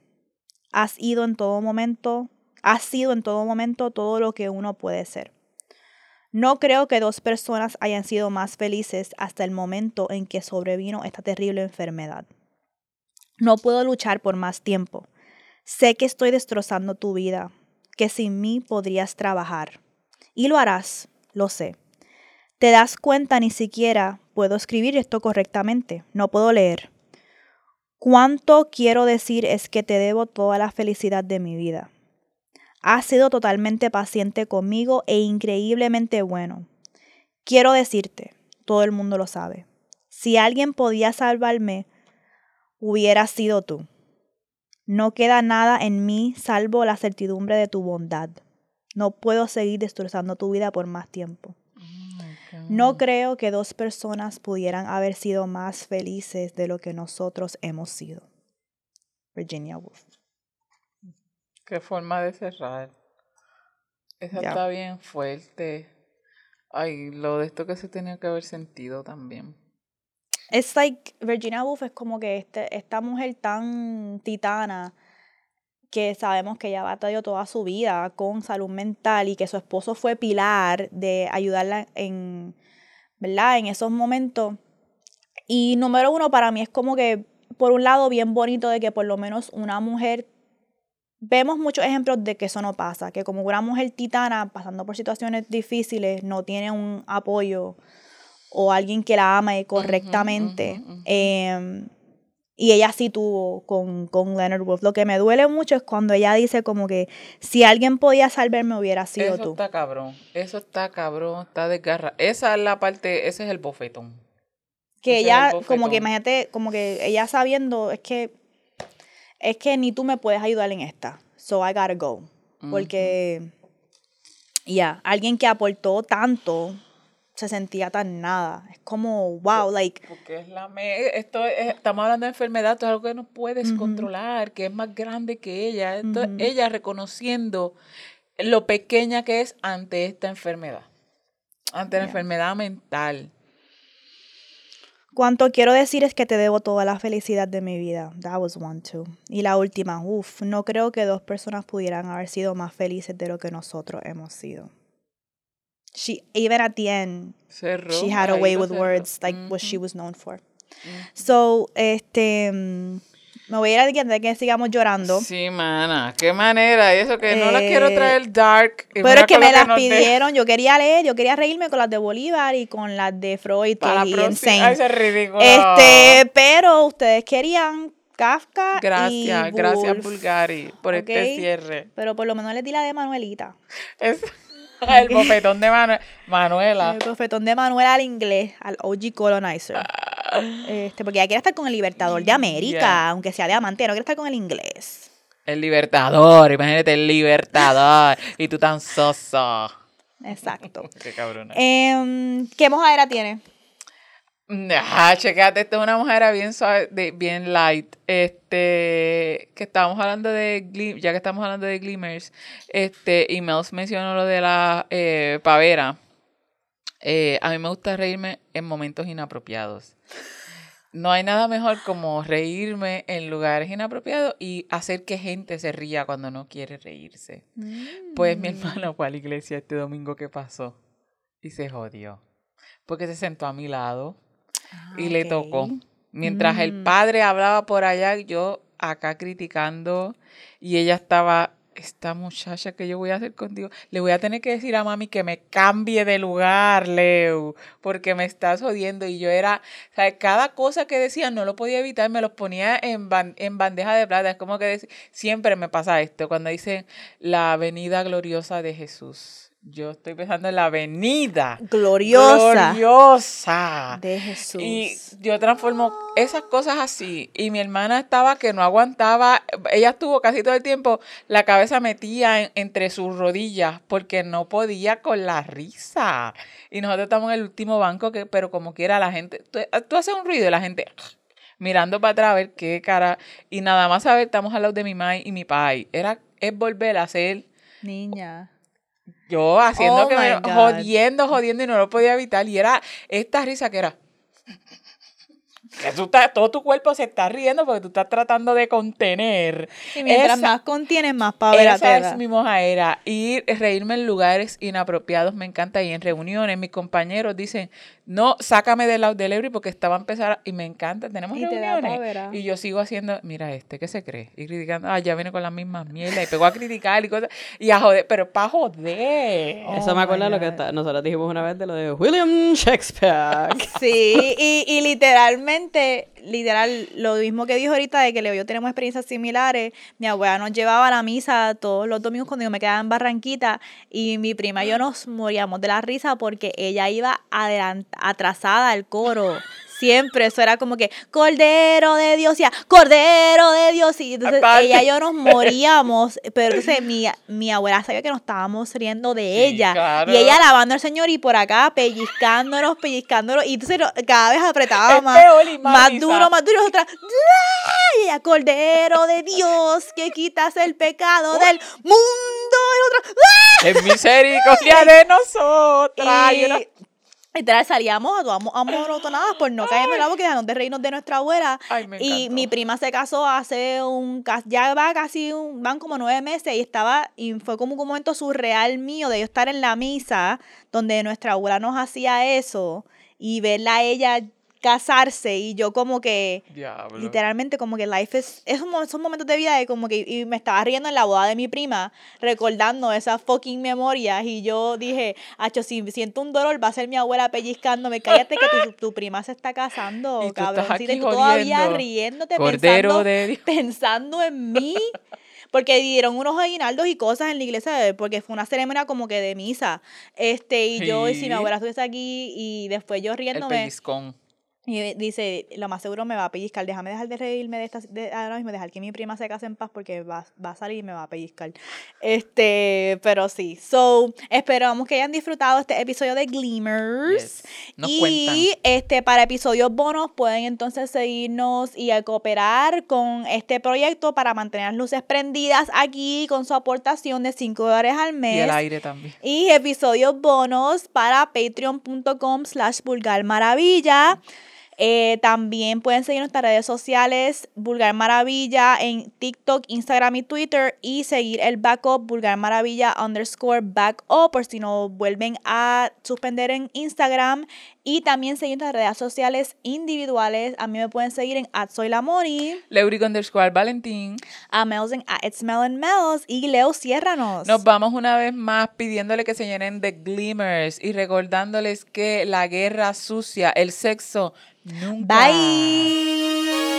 has ido en todo momento, has sido en todo momento todo lo que uno puede ser. No creo que dos personas hayan sido más felices hasta el momento en que sobrevino esta terrible enfermedad. No puedo luchar por más tiempo. Sé que estoy destrozando tu vida, que sin mí podrías trabajar. Y lo harás, lo sé. Te das cuenta ni siquiera puedo escribir esto correctamente, no puedo leer. Cuánto quiero decir es que te debo toda la felicidad de mi vida. Has sido totalmente paciente conmigo e increíblemente bueno. Quiero decirte, todo el mundo lo sabe, si alguien podía salvarme, hubiera sido tú. No queda nada en mí salvo la certidumbre de tu bondad. No puedo seguir destrozando tu vida por más tiempo. No creo que dos personas pudieran haber sido más felices de lo que nosotros hemos sido. Virginia Woolf. Qué forma de cerrar. Esa está bien fuerte. Ay, lo de esto que se tenía que haber sentido también. Es like, Virginia Woolf es como que este, esta mujer tan titana que sabemos que ella batalló toda su vida con salud mental y que su esposo fue pilar de ayudarla en, ¿verdad? En esos momentos. Y número uno, para mí es como que, por un lado, bien bonito de que por lo menos una mujer, vemos muchos ejemplos de que eso no pasa, que como una mujer titana pasando por situaciones difíciles no tiene un apoyo o alguien que la ama correctamente. Em, y ella sí tuvo con, con Leonard Woolf. Lo que me duele mucho es cuando ella dice como que si alguien podía salvarme hubiera sido Eso tú. está cabrón. Eso está cabrón, está desgarra. Esa es la parte, ese es el bofetón. Que Ese es ella, el como que imagínate, como que ella sabiendo, es que, es que ni tú me puedes ayudar en esta. So I gotta go. Porque, ya, alguien que aportó tanto se sentía tan nada. Es como, wow, like, Porque es la me esto es- estamos hablando de enfermedad, esto es algo que no puedes controlar, que es más grande que ella. Esto, Ujú. Ella reconociendo lo pequeña que es ante esta enfermedad, ante la enfermedad mental. Cuanto quiero decir es que te debo toda la felicidad de mi vida. That was one too. Y la última, uff, no creo que dos personas pudieran haber sido más felices de lo que nosotros hemos sido. She, even at the end, Cerró, she had a way with cerró. words, like what she was known for. So, este, mm, me voy a ir antes de que sigamos llorando. Sí, mana, qué manera. Y eso que no las quiero Eh, traer dark. Pero es que me las de- pidieron, yo quería leer, yo quería reírme con las de Bolívar y con las de Freud, que Para la es insane. Es ridículo. Este, pero ustedes querían Kafka Gracias, y gracias Bulgari por este cierre. Pero por lo menos les di la de Manuelita. Es [laughs] el bofetón de Manu- Manuela. El profetón de Manuel al inglés, al OG colonizer. Este, porque ella quiere estar con el Libertador de América, Yeah. aunque sea diamante, no quiere estar con el inglés. El libertador, imagínate el libertador. y tú tan soso. Exacto. [laughs] Qué cabrona. Em, ¿Qué mojadera tiene? Ajá, checate, esta es una mujer bien suave, de- bien light. Este, que estábamos hablando de, glim- ya que estamos hablando de glimmers, este, y Mels mencionó lo de la eh, pavera. Eh, a mí me gusta reírme en momentos inapropiados. No hay nada mejor como reírme en lugares inapropiados y hacer que gente se ría cuando no quiere reírse. Pues mi hermano fue a la iglesia este domingo que pasó y se jodió. Porque se sentó a mi lado y le tocó. Mientras el Mm. padre hablaba por allá, yo acá criticando y ella estaba, esta muchacha que yo voy a hacer contigo, le voy a tener que decir a mami que me cambie de lugar, Leo, porque me estás jodiendo y yo era, o sea, cada cosa que decía no lo podía evitar, me los ponía en, ban- en bandeja de plata, es como que siempre me pasa esto, cuando dicen la avenida gloriosa de Jesús. Yo estoy pensando en la avenida Gloriosa gloriosa. de Jesús. Y yo transformo esas cosas así. Y mi hermana estaba que no aguantaba. Ella estuvo casi todo el tiempo la cabeza metida en- entre sus rodillas porque no podía con la risa. Y nosotros estamos en el último banco, que, pero como quiera la gente. Tú, tú haces un ruido y la gente mirando para atrás a ver qué cara. Y nada más saber, estamos al lado de mi mamá y mi pai. Era, es volver a hacer Niña. Yo haciendo Oh que me, God. jodiendo, jodiendo y no lo podía evitar. Y era esta risa que era. Que tú estás- todo tu cuerpo se está riendo porque tú estás tratando de contener. Y mientras Esa- más contienes, más pavera Esa es mi mojaera. Y reírme en lugares inapropiados me encanta. Y en reuniones, mis compañeros dicen, no, sácame del lado del Ebri porque estaba a empezar y me encanta. Tenemos Y te da reuniones. Y yo sigo haciendo, mira este, ¿qué se cree? Y criticando, ah, ya viene con las mismas mierdas. Y pegó a criticar y cosas. Y a joder, pero para joder. Oh Eso me acuerda de lo que está- nosotros dijimos una vez de lo de William Shakespeare. [laughs] Sí, y, y literalmente, literal, lo mismo que dijo ahorita de que Leo yo tenemos experiencias similares. Mi abuela nos llevaba a la misa todos los domingos cuando yo me quedaba en Barranquita y mi prima y yo nos moríamos de la risa porque ella iba atrasada al coro. Siempre, eso era como que Cordero de Dios, ya, Cordero de Dios. Y entonces Aparte. ella y yo nos moríamos. Pero entonces mi, mi abuela sabía que nos estábamos riendo de Sí, ella. claro. Y ella alabando al Señor y por acá pellizcándonos, pellizcándonos. Y entonces cada vez apretaba Es más, peor más duro, más duro. ¡ay! Y ella, Cordero de Dios, que quitas el pecado del mundo. Y nosotras, ¡ah! En misericordia de [laughs] nosotras. Y Y una- literal salíamos a todas amorotonadas por no caernos en la boca y dejarnos de reírnos de nuestra abuela. Ay, me y mi prima se casó hace un, ya va casi, un, van como nueve meses y estaba, y fue como un momento surreal mío de yo estar en la misa donde nuestra abuela nos hacía eso y verla a ella casarse y yo como que Diablo. literalmente como que life es esos, mo- esos momentos de vida de como que y me estaba riendo en la boda de mi prima recordando esas fucking memorias y yo dije acho si siento un dolor va a ser mi abuela pellizcándome. Cállate que tu, tu prima se está casando [laughs] Y tú estás aquí tú todavía riéndote Cordero pensando, de [laughs] pensando en mí porque dieron unos aguinaldos y cosas en la iglesia porque fue una ceremonia como que de misa. Este y yo y si mi abuela estuviese aquí y después yo El riéndome pellizcón. Y dice, lo más seguro me va a pellizcar. Déjame dejar de reírme de esta de ahora mismo, dejar que mi prima se case en paz porque va, va a salir y me va a pellizcar. Este, pero sí. So, esperamos que hayan disfrutado este episodio de Gleamers. Yes. Nos y cuentan. este, para episodios bonos pueden entonces seguirnos y cooperar con este proyecto para mantener las luces prendidas aquí con su aportación de 5 dólares al mes. Y el aire también. Y episodios bonos para patreon.com slash vulgar maravilla. Eh, también pueden seguir nuestras redes sociales Vulgar Maravilla en TikTok, Instagram y Twitter y seguir el backup Vulgar Maravilla underscore backup por si no vuelven a suspender en Instagram y también seguir nuestras redes sociales individuales. A mí me pueden seguir en @soylamori, Leurico underscore Valentín. a Mels en @itsmellandmels y Leo Ciérranos. Nos vamos una vez más pidiéndole que se llenen de glimmers y recordándoles que la guerra sucia, el sexo, nunca. Bye.